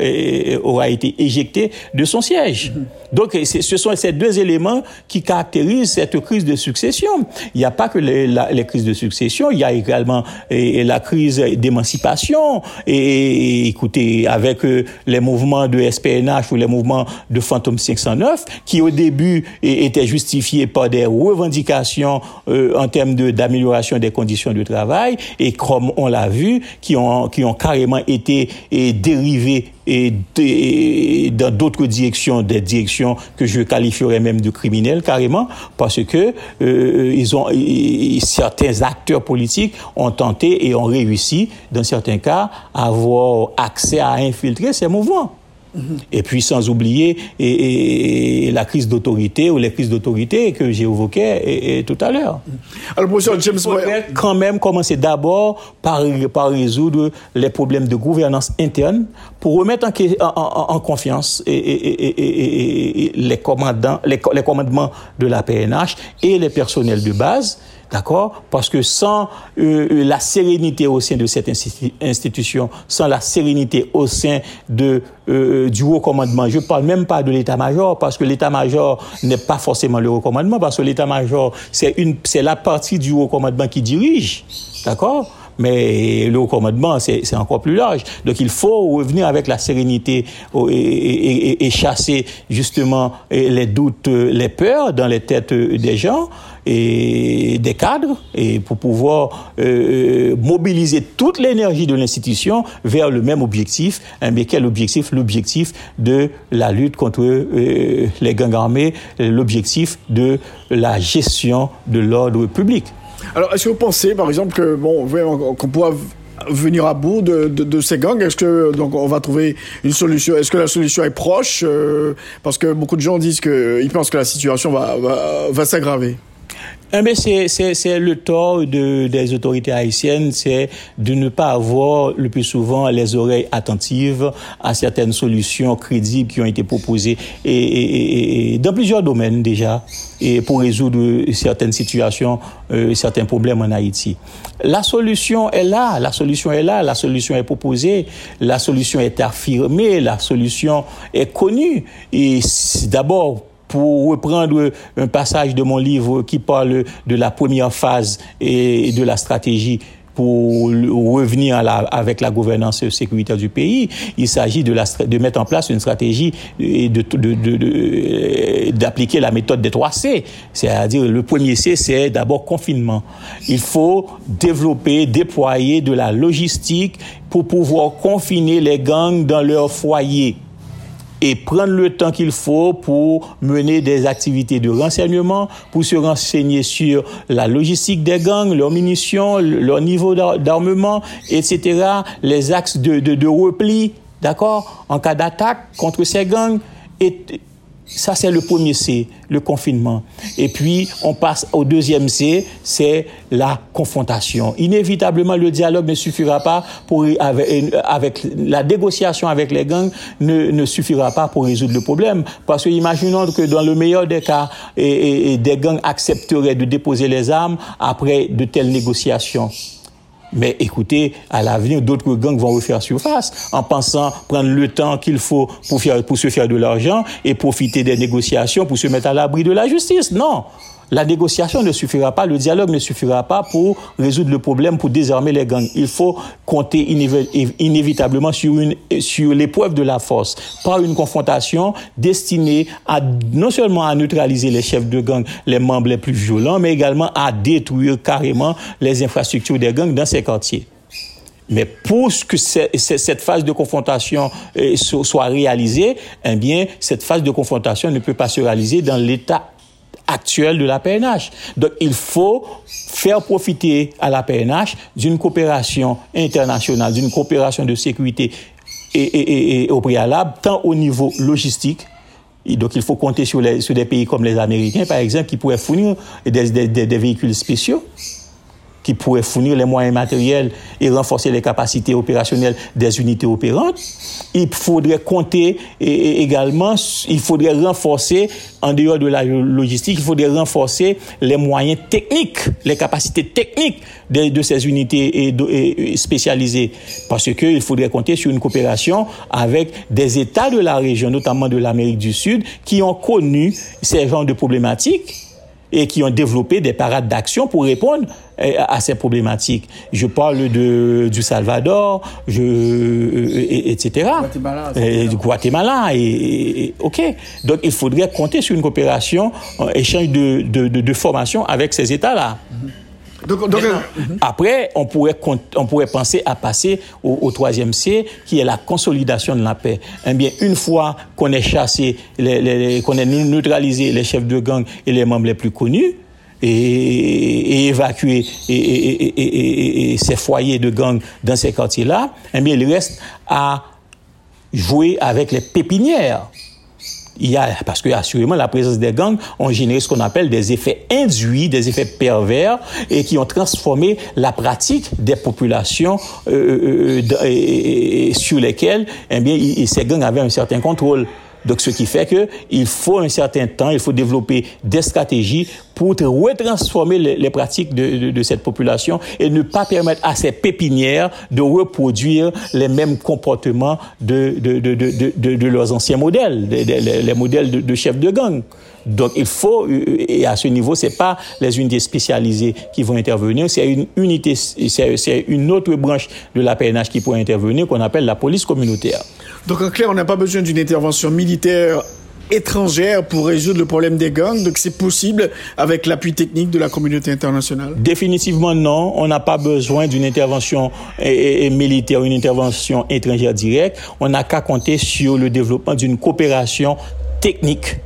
aura été éjecté de son siège. Mm-hmm. Donc, ce sont ces deux éléments qui caractérisent cette crise de succession. Il n'y a pas que les, les, crises de succession, il y a également et, la crise d'émancipation. Et, écoutez, avec euh, les mouvements de SPNH ou les mouvements de Phantom 509, qui au début était justifié par des revendications euh, en termes d'amélioration des conditions de travail et comme on l'a vu, qui ont, qui ont carrément été et et, dans d'autres directions, des directions que je qualifierais même de criminelles carrément, parce que euh, ils ont certains acteurs politiques ont tenté et ont réussi, dans certains cas, à avoir accès à infiltrer ces mouvements. Et puis sans oublier et, la crise d'autorité ou les crises d'autorité que j'ai évoquées tout à l'heure. Alors, professeur James Il quand même commencer d'abord par, par résoudre les problèmes de gouvernance interne pour remettre en, en, confiance et, les, commandants, les, les commandements de la PNH et les personnels de base D'accord? Parce que sans euh, euh, la sérénité au sein de cette institution, sans la sérénité au sein de, euh, du haut commandement, je parle même pas de l'état-major, parce que l'état-major n'est pas forcément le haut commandement, parce que l'état-major, c'est la partie du haut commandement qui dirige. D'accord? Mais le haut commandement, c'est encore plus large. Donc il faut revenir avec la sérénité et, et chasser justement les doutes, les peurs dans les têtes des gens et des cadres et pour pouvoir euh, mobiliser toute l'énergie de l'institution vers le même objectif. Hein, mais quel objectif? L'objectif de la lutte contre euh, les gangs armés, l'objectif de la gestion de l'ordre public. Alors, est-ce que vous pensez, par exemple, que bon, qu'on pourra venir à bout de, ces gangs? Est-ce que donc on va trouver une solution? Est-ce que la solution est proche? Euh, Parce que beaucoup de gens disent qu'ils pensent que la situation va, va s'aggraver. Eh c'est le tort de, des autorités haïtiennes, c'est de ne pas avoir le plus souvent les oreilles attentives à certaines solutions crédibles qui ont été proposées et, dans plusieurs domaines déjà et pour résoudre certaines situations, euh, certains problèmes en Haïti. La solution est là, la solution est là, la solution est proposée, la solution est affirmée, la solution est connue. Et d'abord, pour reprendre un passage de mon livre qui parle de la première phase et de la stratégie pour revenir avec la gouvernance sécuritaire du pays, il s'agit de, mettre en place une stratégie et d'appliquer la méthode des 3 C. C'est-à-dire, le premier C, c'est d'abord confinement. Il faut développer, déployer de la logistique pour pouvoir confiner les gangs dans leur foyer et prendre le temps qu'il faut pour mener des activités de renseignement, pour se renseigner sur la logistique des gangs, leurs munitions, leur niveau d'armement, etc., les axes de, de, de repli, d'accord, en cas d'attaque contre ces gangs. Et ça, c'est le premier C, le confinement. Et puis, on passe au deuxième C, c'est la confrontation. Inévitablement, le dialogue ne suffira pas pour, avec, la négociation avec les gangs ne, ne, suffira pas pour résoudre le problème. Parce que imaginons que dans le meilleur des cas, et des gangs accepteraient de déposer les armes après de telles négociations. Mais écoutez, à l'avenir, d'autres gangs vont refaire surface en pensant prendre le temps qu'il faut pour, pour se faire de l'argent et profiter des négociations pour se mettre à l'abri de la justice. Non. La négociation ne suffira pas, le dialogue ne suffira pas pour résoudre le problème, pour désarmer les gangs. Il faut compter inévitablement sur, une, l'épreuve de la force, par une confrontation destinée non seulement à neutraliser les chefs de gang, les membres les plus violents, mais également à détruire carrément les infrastructures des gangs dans ces quartiers. Mais pour que cette phase de confrontation euh, soit réalisée, eh bien, cette phase de confrontation ne peut pas se réaliser dans l'état actuel de la PNH. Donc, il faut faire profiter à la PNH d'une coopération internationale, d'une coopération de sécurité et, au préalable, tant au niveau logistique, donc, il faut compter sur, des pays comme les Américains, par exemple, qui pourraient fournir des véhicules spéciaux qui pourrait fournir les moyens matériels et renforcer les capacités opérationnelles des unités opérantes. Il faudrait compter et également, il faudrait renforcer, en dehors de la logistique, il faudrait renforcer les moyens techniques, les capacités techniques de, ces unités spécialisées. Parce qu'il faudrait compter sur une coopération avec des États de la région, notamment de l'Amérique du Sud, qui ont connu ces genres de problématiques et qui ont développé des parades d'action pour répondre eh, à ces problématiques. Je parle de, du Salvador, je, etc. Guatemala. Et, du Guatemala. Et, OK. Donc, il faudrait compter sur une coopération, un échange de, de, de, formation avec ces États-là. Mm-hmm. Donc, euh, après, on pourrait, on pourrait penser à passer au, troisième C, qui est la consolidation de la paix. Eh bien, une fois qu'on ait chassé, qu'on ait neutralisé les chefs de gang et les membres les plus connus, et, évacué ces foyers de gang dans ces quartiers-là, eh bien, il reste à jouer avec les pépinières il y a, parce que assurément la présence des gangs ont généré ce qu'on appelle des effets induits, des effets pervers, et qui ont transformé la pratique des populations euh, euh, euh sur lesquelles, eh bien, ces gangs avaient un certain contrôle. Donc, ce qui fait qu'il faut un certain temps, il faut développer des stratégies pour retransformer les, pratiques de, cette population et ne pas permettre à ces pépinières de reproduire les mêmes comportements de, de leurs anciens modèles, les, modèles de, chefs de gang. Donc il faut, et à ce niveau, c'est pas les unités spécialisées qui vont intervenir, c'est une unité, c'est une autre branche de la PNH qui pourrait intervenir, qu'on appelle la police communautaire. Donc en clair, on n'a pas besoin d'une intervention militaire étrangère pour résoudre le problème des gangs. Donc c'est possible avec l'appui technique de la communauté internationale Définitivement non. On n'a pas besoin d'une intervention militaire, une intervention étrangère directe. On n'a qu'à compter sur le développement d'une coopération technique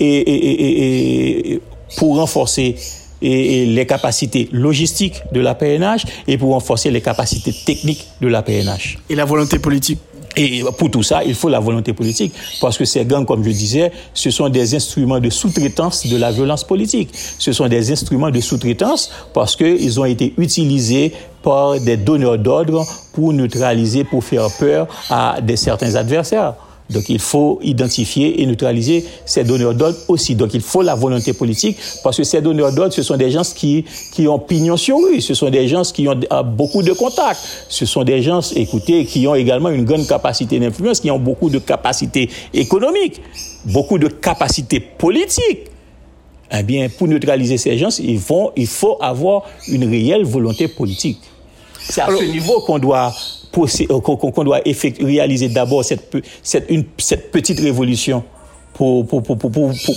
et, pour renforcer les capacités logistiques de la PNH et pour renforcer les capacités techniques de la PNH. Et la volonté politique et pour tout ça, il faut la volonté politique. Parce que ces gangs, comme je disais, ce sont des instruments de sous-traitance de la violence politique. Ce sont des instruments de sous-traitance parce qu'ils ont été utilisés par des donneurs d'ordre pour neutraliser, pour faire peur à des certains adversaires. Donc il faut identifier et neutraliser ces donneurs d'ordre aussi. Donc il faut la volonté politique parce que ces donneurs d'ordre, ce sont des gens qui, qui ont pignon sur rue, ce sont des gens qui ont ah, beaucoup de contacts, ce sont des gens, écoutez, qui ont également une grande capacité d'influence, qui ont beaucoup de capacités économiques, beaucoup de capacités politiques. Eh bien, pour neutraliser ces gens, il faut avoir une réelle volonté politique. C'est à ce niveau qu'on doit euh, qu'on doit réaliser d'abord cette, cette, cette petite révolution pour, pour, pour,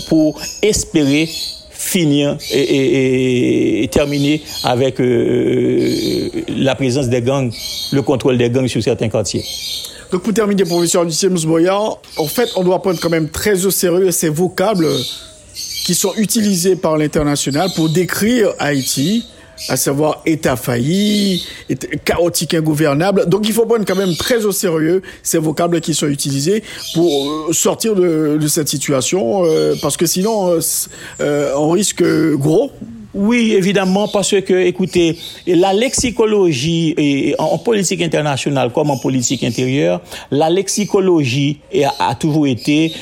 pour espérer finir et, terminer avec euh, la présence des gangs, le contrôle des gangs sur certains quartiers. Donc pour terminer, professeur Lucien Boyard, en fait, on doit prendre quand même très au sérieux ces vocables qui sont utilisés par l'international pour décrire Haïti à savoir État failli, chaotique, ingouvernable. Donc il faut prendre quand même très au sérieux ces vocables qui sont utilisés pour euh, sortir de, cette situation, euh, parce que sinon euh, on risque gros. Oui, évidemment, parce que, écoutez, la lexicologie, en politique internationale comme en politique intérieure, la lexicologie a, toujours été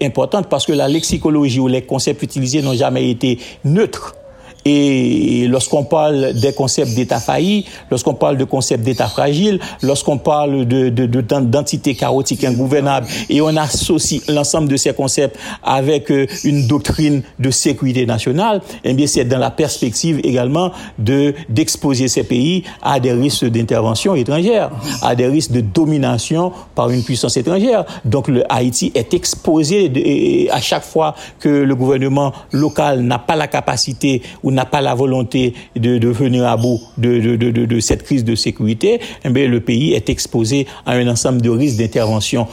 importante parce que la lexicologie ou les concepts utilisés n'ont jamais été neutres. Et lorsqu'on parle des concepts d'État failli, lorsqu'on parle de concepts d'État fragile, lorsqu'on parle de, de, d'entité chaotique ingouvernable, et on associe l'ensemble de ces concepts avec euh, une doctrine de sécurité nationale, eh bien c'est dans la perspective également de d'exposer ces pays à des risques d'intervention étrangère, à des risques de domination par une puissance étrangère. Donc le Haïti est exposé à chaque fois que le gouvernement local n'a pas la capacité n'a pas la volonté de, de venir à bout de, cette crise de sécurité, eh le pays est exposé à un ensemble de risques d'intervention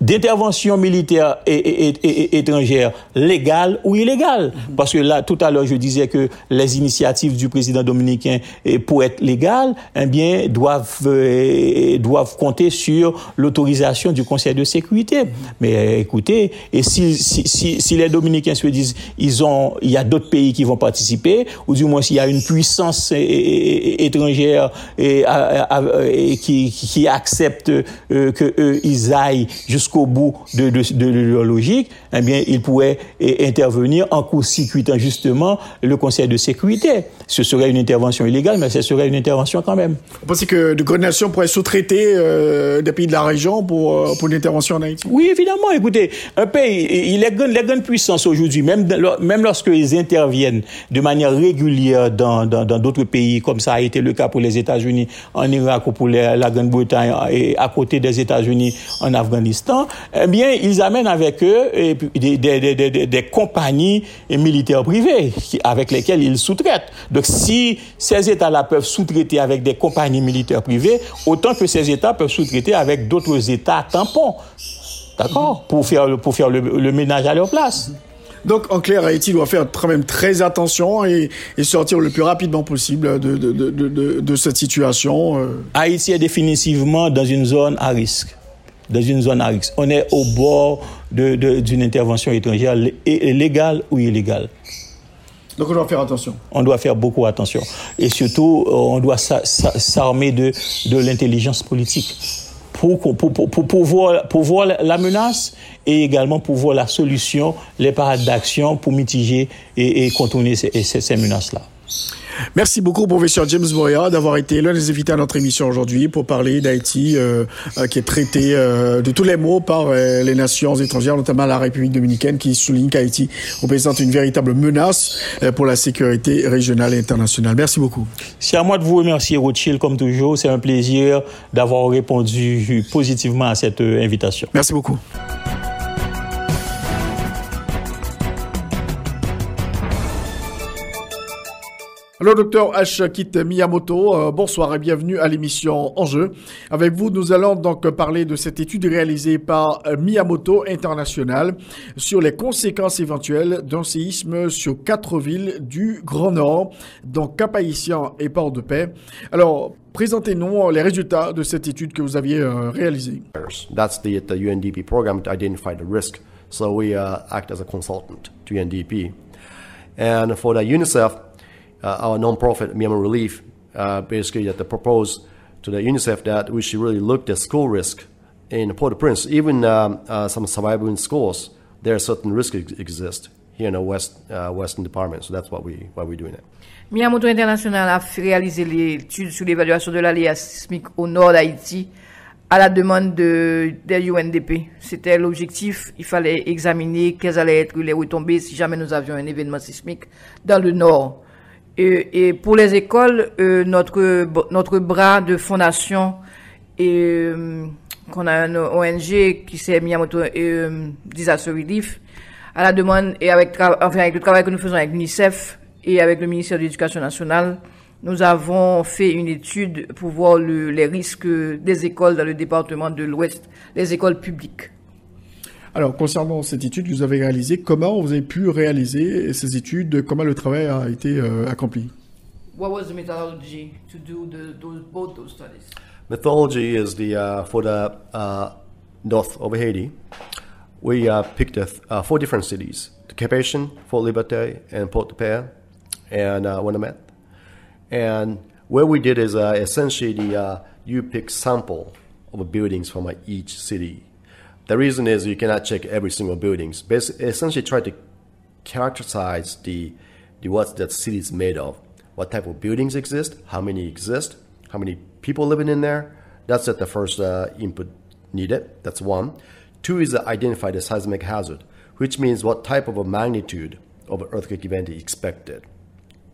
d'intervention militaire et, et, et, étrangère légale ou illégale. Parce que là, tout à l'heure, je disais que les initiatives du président dominicain pour être légales, eh bien, doivent, euh, doivent compter sur l'autorisation du Conseil de sécurité. Mais euh, écoutez, et si, si, si, si, les Dominicains se disent, ils ont, il y a d'autres pays qui vont participer, ou du moins s'il y a une puissance étrangère et, qui, qui accepte euh, que eux, ils aillent jusqu'à jusqu'au bout de, de, de, logique, eh bien, ils pourraient eh, intervenir en court-circuitant justement le Conseil de sécurité. Ce serait une intervention illégale, mais ce serait une intervention quand même. Vous pensez que de grandes nations pourraient sous-traiter euh, des pays de la région pour, euh, pour une intervention en Haïti? Oui, évidemment. Écoutez, un pays, il est les grandes puissances aujourd'hui, même, même lorsqu'ils interviennent de manière régulière dans d'autres dans, pays, comme ça a été le cas pour les États-Unis en Irak ou pour la Grande-Bretagne et à côté des États-Unis en Afghanistan, eh bien, ils amènent avec eux des, des, des, des compagnies militaires privées avec lesquelles ils sous-traitent. Donc, si ces États-là peuvent sous-traiter avec des compagnies militaires privées, autant que ces États peuvent sous-traiter avec d'autres États tampons. D'accord? Pour faire, pour faire le, ménage à leur place. Donc, en clair, Haïti doit faire quand même très attention et, et sortir le plus rapidement possible de, de, de, de cette situation. Euh. Haïti est définitivement dans une zone à risque dans une zone à risque. On est au bord d'une de, intervention étrangère légale ou illégale. Donc on doit faire attention. On doit faire beaucoup attention. Et surtout, euh, on doit s'armer de, de l'intelligence politique pour, pour, pour, pour, voir, pour voir la menace et également pour voir la solution, les parades d'action pour mitiger et, et contourner ces menaces-là. Merci beaucoup, professeur James Boya, d'avoir été l'un des invités à notre émission aujourd'hui pour parler d'Haïti, euh, euh, qui est traité euh, de tous les mots par les nations étrangères, notamment la République dominicaine, qui souligne qu'Haïti représente une véritable menace pour la sécurité régionale et internationale. Merci beaucoup. C'est à moi de vous remercier, Rothschild, comme toujours. C'est un plaisir d'avoir répondu positivement à cette invitation. Merci beaucoup. Alors, docteur H. Kit Miyamoto, euh, bonsoir et bienvenue à l'émission Enjeu. Avec vous, nous allons donc parler de cette étude réalisée par euh, Miyamoto International sur les conséquences éventuelles d'un séisme sur quatre villes du Grand Nord, donc Cap-Haïtien et Port-de-Paix. Alors, Présentez-nous les résultats de cette étude que vous aviez euh, réalisée. UNDP uh, UNDP. UNICEF, uh, our nonprofit Myanmar Relief uh, basically that proposed to the UNICEF that we should really look at school risk in Port-au-Prince. Even um, uh, some surviving schools, there are certain risks exist here in the West, uh, Western Department. So that's what, we, why we're doing it. Miyamoto International a réalisé l'étude sur l'évaluation de l'aléa sismique au nord d'Haïti à la demande de, de UNDP. C'était l'objectif. Il fallait examiner quelles allaient être les retombées si jamais nous avions un événement sismique dans le nord. Et, pour les écoles, euh, notre, notre bras de fondation et euh, qu'on a un ONG qui s'est mis à moto euh, Disaster Relief à la demande et avec, enfin, avec le travail que nous faisons avec l'UNICEF et avec le ministère de l'Éducation nationale, nous avons fait une étude pour voir le, les risques des écoles dans le département de l'Ouest, les écoles publiques. Alors, concernant cette étude que vous avez réalisée, comment vous avez pu réaliser ces études Comment le travail a été euh, accompli? What was the methodology to do the, those, both those studies? Methodology is the uh, for the uh, north of Haiti. We uh, picked uh, four different cities: the Cap-Haïtien, Fort Liberté, and Port-de-Paix, and uh, Winnipeg. And what we did is uh, essentially the, uh, you pick sample of buildings from uh, each city the reason is you cannot check every single buildings. Basically, essentially, try to characterize the, the what that city is made of. What type of buildings exist? How many exist? How many people living in there? That's at the first uh, input needed. That's one. Two is identify the seismic hazard, which means what type of a magnitude of earthquake event is expected,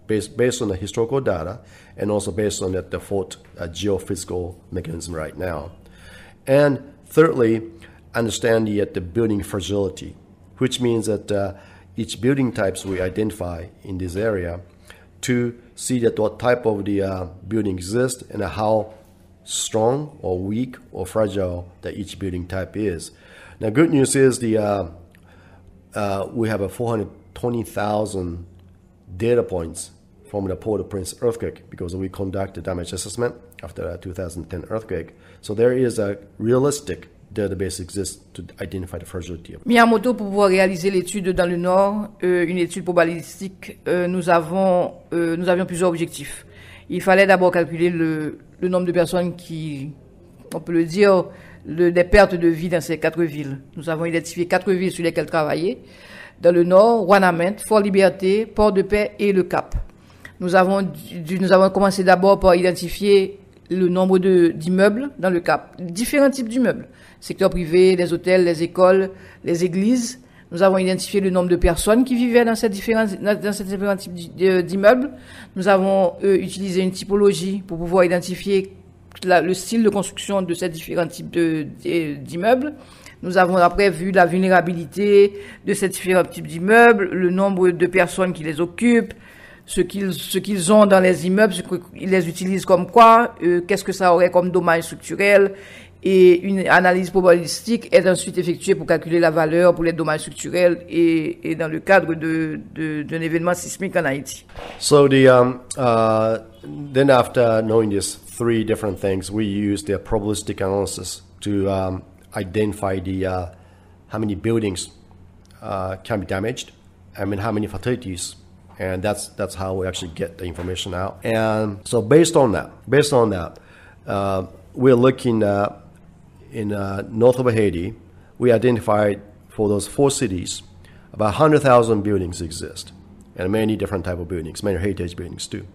based based on the historical data and also based on the default uh, geophysical mechanism right now. And thirdly, understand yet the building fragility, which means that uh, each building types we identify in this area to see that what type of the uh, building exists and how strong or weak or fragile that each building type is. Now, good news is the uh, uh, we have a 420,000 data points from the Port-au-Prince earthquake because we conduct a damage assessment after the 2010 earthquake. So there is a realistic database exists to identify the fragility. of- Miyamoto, pour pouvoir réaliser l'étude dans le Nord, euh, une étude probabilistique, euh, nous, avons, euh, nous avions plusieurs objectifs. Il fallait d'abord calculer le, nombre de personnes qui, on peut le dire, des pertes de vie dans ces quatre villes. Nous avons identifié quatre villes sur lesquelles travailler. Dans le Nord, Wanament, Fort-Liberté, Port-de-Paix et Le Cap. Nous avons, nous avons commencé d'abord par identifier le nombre d'immeubles dans le Cap, différents types d'immeubles, secteur privé, les hôtels, les écoles, les églises. Nous avons identifié le nombre de personnes qui vivaient dans ces différents, types d'immeubles. Nous avons utilisé une typologie pour pouvoir identifier le style de construction de ces différents types d'immeubles. Nous avons après vu la vulnérabilité de ces différents types d'immeubles, le nombre de personnes qui les occupent, ce qu'ils ce qu'ils ont dans les immeubles, ce qu'ils les utilisent comme quoi, euh, qu'est-ce que ça aurait comme dommage structurel. Et une analyse probabilistique est ensuite effectuée pour calculer la valeur pour les dommages structurels et, et dans le cadre de- d'un événement sismique en Haïti. So the um, uh, then after knowing these three different things, we use the probabilistic analysis to um, identify the uh, how many buildings uh, can be damaged, I mean how many fatalities, and that's that's how we actually get the information out. And so based on that, based on that, uh, we're looking uh, in uh, north of Haiti. We identified for those four cities about 100,000 buildings exist, and many different type of buildings, many heritage buildings too.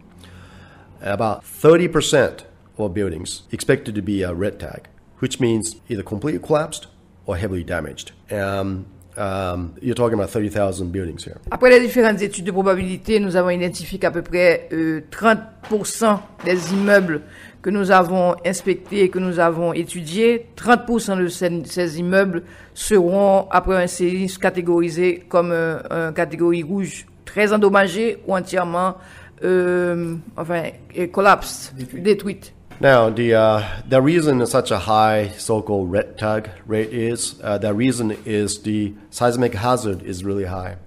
About 30% of buildings expected to be a red tag, which means either completely collapsed or heavily damaged. Um, um, you're talking about 30,000 buildings here. Après les différentes études de probabilité, nous avons identifié qu'à peu près euh, 30% des immeubles que nous avons inspectés et que nous avons étudiés, 30% de ces, ces immeubles seront, après un séisme, catégorisés comme euh, un catégorie rouge, très endommagés ou entièrement euh, enfin, collapsed, détruites. Now, the uh, the reason such a high so-called red tag rate is uh, the reason is the seismic hazard is really high.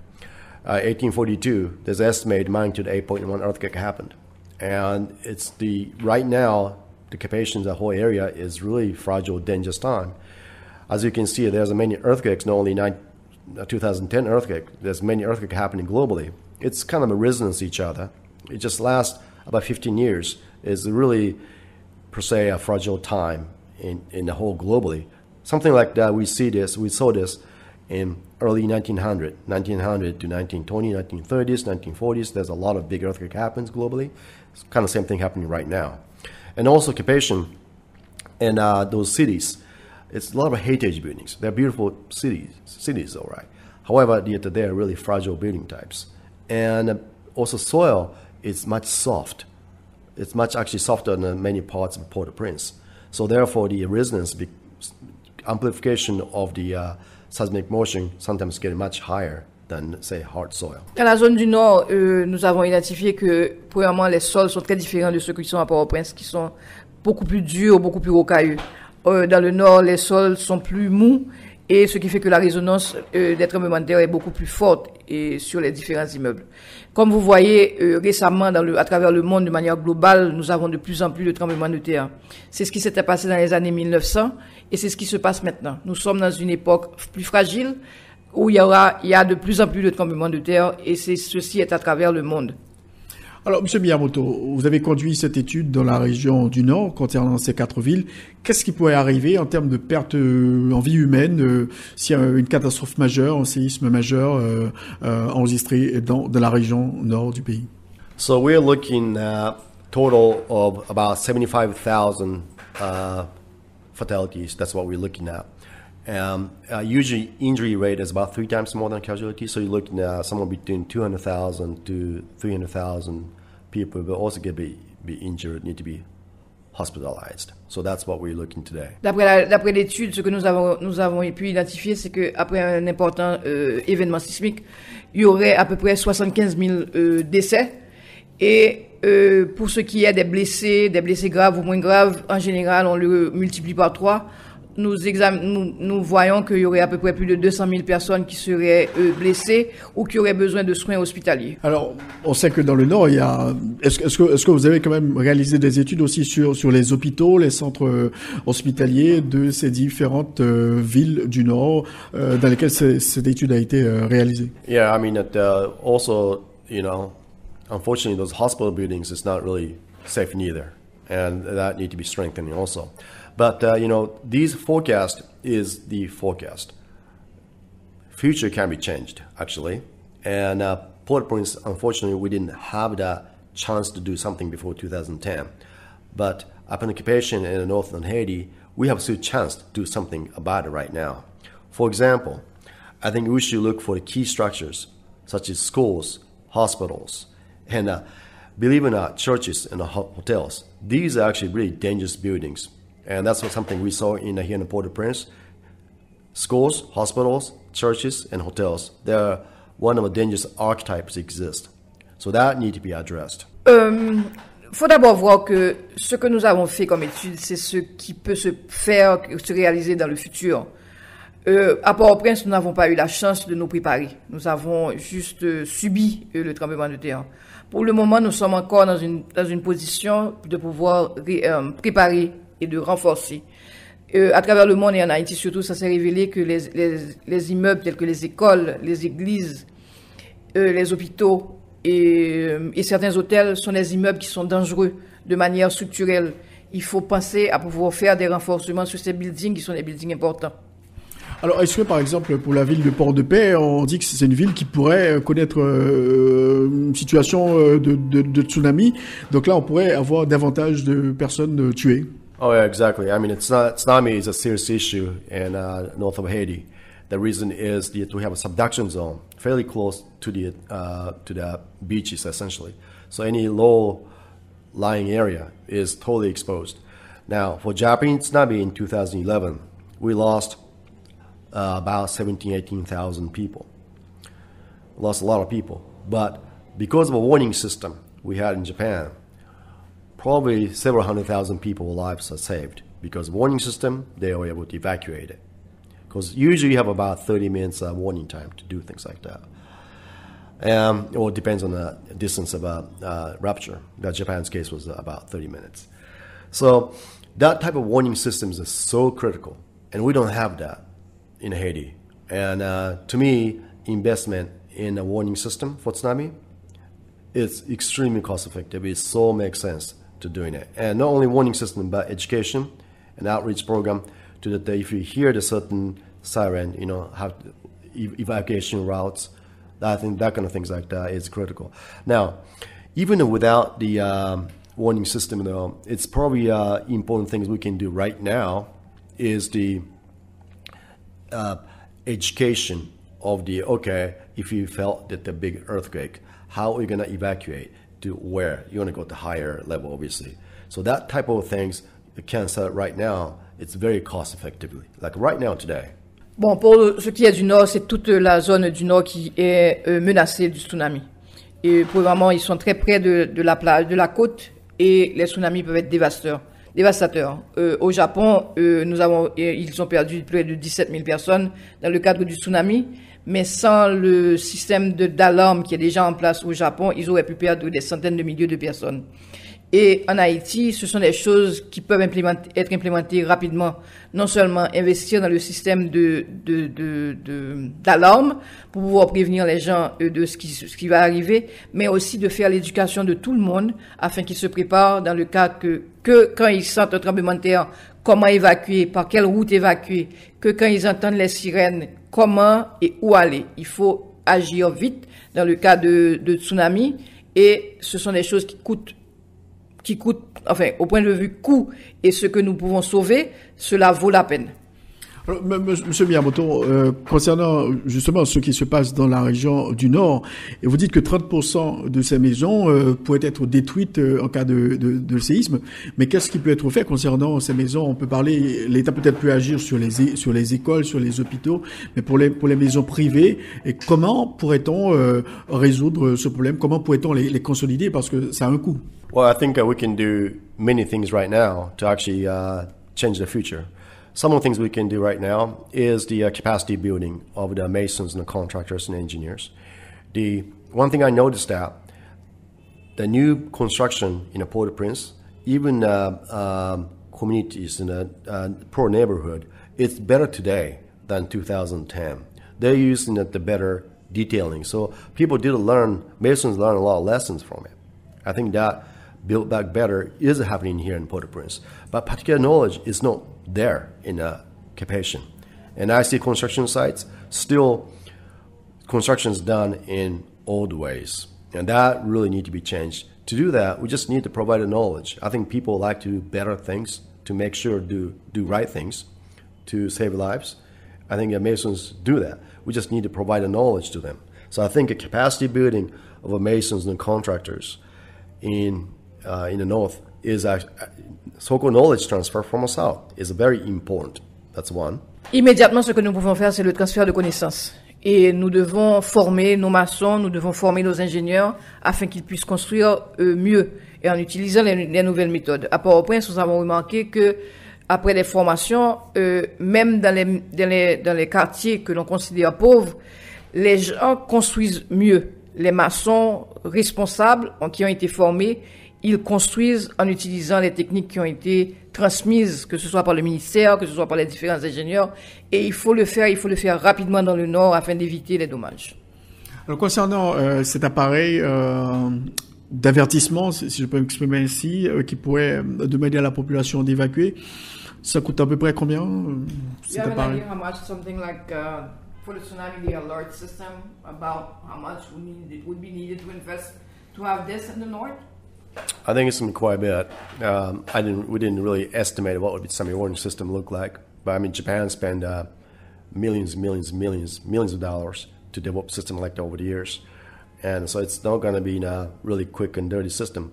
Uh, 1842, there's estimated magnitude 8.1 earthquake happened, and it's the right now the capacity the whole area is really fragile, dangerous time. As you can see, there's a many earthquakes, not only nine, uh, 2010 earthquake. There's many earthquakes happening globally. It's kind of a resonance each other. It just lasts about 15 years. It's really per se a fragile time in, in the whole globally. Something like that, we see this, we saw this in early 1900, 1900 to 1920, 1930s, 1940s. There's a lot of big earthquake happens globally. It's kind of same thing happening right now. And also occupation in uh, those cities, it's a lot of heritage buildings. They're beautiful cities, cities, all right. However, yet they're really fragile building types. And uh, also soil is much soft it's much actually softer than many parts of Port-au-Prince. So therefore, the resonance, amplification of the uh, seismic motion sometimes get much higher Dans la zone du Nord, euh, nous avons identifié que, premièrement, les sols sont très différents de ceux qui sont à Port-au-Prince, qui sont beaucoup plus durs, beaucoup plus rocailleux. Euh, dans le Nord, les sols sont plus mous, et ce qui fait que la résonance euh, des tremblements de terre est beaucoup plus forte et sur les différents immeubles. Comme vous voyez, récemment, à travers le monde, de manière globale, nous avons de plus en plus de tremblements de terre. C'est ce qui s'était passé dans les années 1900, et c'est ce qui se passe maintenant. Nous sommes dans une époque plus fragile, où il y aura, il y a de plus en plus de tremblements de terre et c'est, ceci est à travers le monde. Alors, Monsieur Miyamoto, vous avez conduit cette étude dans la région du Nord concernant ces quatre villes. Qu'est-ce qui pourrait arriver en termes de pertes euh, en vie humaine euh, s'il y a une catastrophe majeure, un séisme majeur euh, euh, enregistré dans, dans la région nord du pays? So we're looking at total of about 75,000 uh, fatalities. That's what we're looking at. Um, uh, usually, injury rate is about three times more than casualty. So you're looking at somewhere between 200,000 to 300,000 people also get injured, need to be hospitalized. So that's what we're looking today. D'après, l'étude, ce que nous avons, pu identifier, c'est qu'après un important euh, événement sismique, il y aurait à peu près 75 000 euh, décès Et euh, pour ce qui est des blessés, des blessés graves ou moins graves, en général, on le multiplie par trois nous, nous, nous, voyons qu'il y aurait à peu près plus de 200 000 personnes qui seraient euh, blessées ou qui auraient besoin de soins hospitaliers. Alors, on sait que dans le Nord, il y a. Est-ce est que, est que, vous avez quand même réalisé des études aussi sur, sur les hôpitaux, les centres euh, hospitaliers de ces différentes euh, villes du Nord dans lesquelles cette étude a été réalisée? Yeah, I mean, that, uh, also, you know, unfortunately, those hospital buildings is not really safe neither. And that need to be strengthened also. But uh, you know, these forecast is the forecast. Future can be changed actually, and uh, Port-au-Prince, unfortunately, we didn't have the chance to do something before 2010. But upon occupation in the northern Haiti, we have still chance to do something about it right now. For example, I think we should look for the key structures such as schools, hospitals, and uh, believe it or not, churches and hotels. These are actually really dangerous buildings and that's something we saw in here in Port-au-Prince. Schools, hospitals, churches, and hotels. They're one of the dangerous archetypes exist. So that need to be addressed. Euh, faut d'abord voir que ce que nous avons fait comme étude, c'est ce qui peut se faire, se réaliser dans le futur. Euh, à Port-au-Prince, nous n'avons pas eu la chance de nous préparer. Nous avons juste euh, subi euh, le tremblement de terre. Pour le moment, nous sommes encore dans une, dans une position de pouvoir euh, préparer et de renforcer. Euh, à travers le monde et en Haïti surtout, ça s'est révélé que les, les, les, immeubles tels que les écoles, les églises, euh, les hôpitaux et, euh, et, certains hôtels sont des immeubles qui sont dangereux de manière structurelle. Il faut penser à pouvoir faire des renforcements sur ces buildings qui sont des buildings importants. Alors, est-ce que, par exemple, pour la ville de Port-de-Paix, on dit que c'est une ville qui pourrait connaître une situation de, de, tsunami? Donc là, on pourrait avoir davantage de personnes tuées Oh yeah, exactly. I mean, it's not tsunami is a serious issue in uh, north of Haiti. The reason is that we have a subduction zone fairly close to the uh, to the beaches, essentially. So any low lying area is totally exposed. Now, for Japanese tsunami in 2011, we lost uh, about 17, 18,000 people. Lost a lot of people, but because of a warning system we had in Japan, probably several hundred thousand people's lives are saved because warning system they were able to evacuate it. Because usually you have about 30 minutes uh, warning time to do things like that. Um, well, it depends on the distance of a uh, rupture that japan's case was about 30 minutes. So that type of warning systems is so critical and we don't have that in haiti. And uh, to me investment in a warning system for tsunami it's extremely cost effective. It so makes sense to doing it. And not only warning system, but education and outreach program to that if you hear the certain siren, you know, have evacuation routes. I think that kind of things like that is critical. Now, even without the um, warning system, though, it's probably uh, important things we can do right now is the uh, education of the okay, if you felt that the big earthquake, how are you going to evacuate? To where you want to go to higher level, obviously. So that type of things you can set right now. It's very cost effectively, like right now today. Bon, pour ce qui est du nord, c'est toute la zone du nord qui est euh, menacée du tsunami. Et pour le moment, ils sont très près de, la plage, de la côte, et les tsunamis peuvent être dévastateurs. dévastateurs. Au Japon, euh, nous avons, ils ont perdu près de 17 000 personnes dans le cadre du tsunami mais sans le système d'alarme qui est déjà en place au Japon, ils auraient pu perdre des centaines de milliers de personnes. Et en Haïti, ce sont des choses qui peuvent être implémentées rapidement. Non seulement investir dans le système d'alarme pour pouvoir prévenir les gens euh, de ce qui, ce qui va arriver, mais aussi de faire l'éducation de tout le monde afin qu'ils se préparent dans le cas que, que quand ils sentent un tremblement de terre, comment évacuer, par quelle route évacuer, que quand ils entendent les sirènes, comment et où aller. Il faut agir vite dans le cas de, tsunami et ce sont des choses qui coûtent qui coûtent, enfin, au point de vue coût et ce que nous pouvons sauver, cela vaut la peine. Monsieur Miyamoto, euh, concernant justement ce qui se passe dans la région du Nord, vous dites que 30% de ces maisons euh, pourraient être détruites euh, en cas de, séisme, mais qu'est-ce qui peut être fait concernant ces maisons? On peut parler, l'État peut-être peut agir sur les sur les écoles, sur les hôpitaux, mais pour les pour les maisons privées, et comment pourrait-on euh, résoudre ce problème? Comment pourrait-on les, les consolider? Parce que ça a un coût. Well, I think uh, we can do many things right now to actually uh, change the future. Some of the things we can do right now is the uh, capacity building of the masons and the contractors and engineers. The one thing I noticed that the new construction in a Port-au-Prince, even uh, um, communities in a uh, poor neighborhood, it's better today than 2010. They're using the better detailing, so people did learn. Masons learn a lot of lessons from it. I think that build back better is happening here in Port-au-Prince, but particular knowledge is not there in a Capation. And I see construction sites still construction is done in old ways, and that really need to be changed. To do that, we just need to provide the knowledge. I think people like to do better things to make sure do do right things to save lives. I think the Masons do that. We just need to provide the knowledge to them. So I think a capacity building of Masons and contractors in uh, in the north is a so-called knowledge transfer from south is very important. That's one. Immédiatement, ce que nous pouvons faire, c'est le transfert de connaissances. Et nous devons former nos maçons, nous devons former nos ingénieurs afin qu'ils puissent construire euh, mieux et en utilisant les, les nouvelles méthodes. À Port-au-Prince, nous avons remarqué que après les formations, euh, même dans, les, dans les quartiers que l'on considère pauvres, les gens construisent mieux. Les maçons responsables qui ont été formés, ils construisent en utilisant les techniques qui ont été transmises, que ce soit par le ministère, que ce soit par les différents ingénieurs. Et il faut le faire, il faut le faire rapidement dans le Nord afin d'éviter les dommages. Alors, concernant euh, cet appareil euh, d'avertissement, si je peux m'exprimer ainsi, euh, qui pourrait demander à la population d'évacuer, ça coûte à peu près combien cet appareil uh, for the tsunami, the alert system, about how much would, need, would be needed to invest to have this in the north? I think it's been quite a bit. Um, I didn't. We didn't really estimate what would the semi warning system look like. But I mean, Japan spent uh, millions, millions, millions, millions of dollars to develop system like that over the years, and so it's not going to be a really quick and dirty system.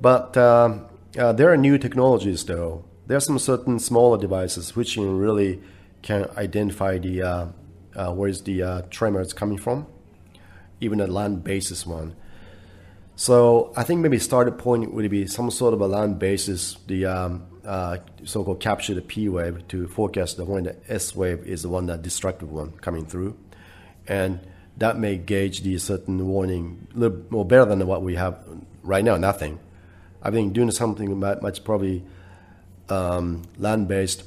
But um, uh, there are new technologies, though. There are some certain smaller devices which can really can identify the uh, uh, where is the uh, tremor is coming from, even a land basis one. So I think maybe starting point would be some sort of a land basis, the um, uh, so-called capture the P wave to forecast the when the S wave is the one that destructive one coming through, and that may gauge the certain warning a little more better than what we have right now. Nothing. I think doing something much, probably um, land-based,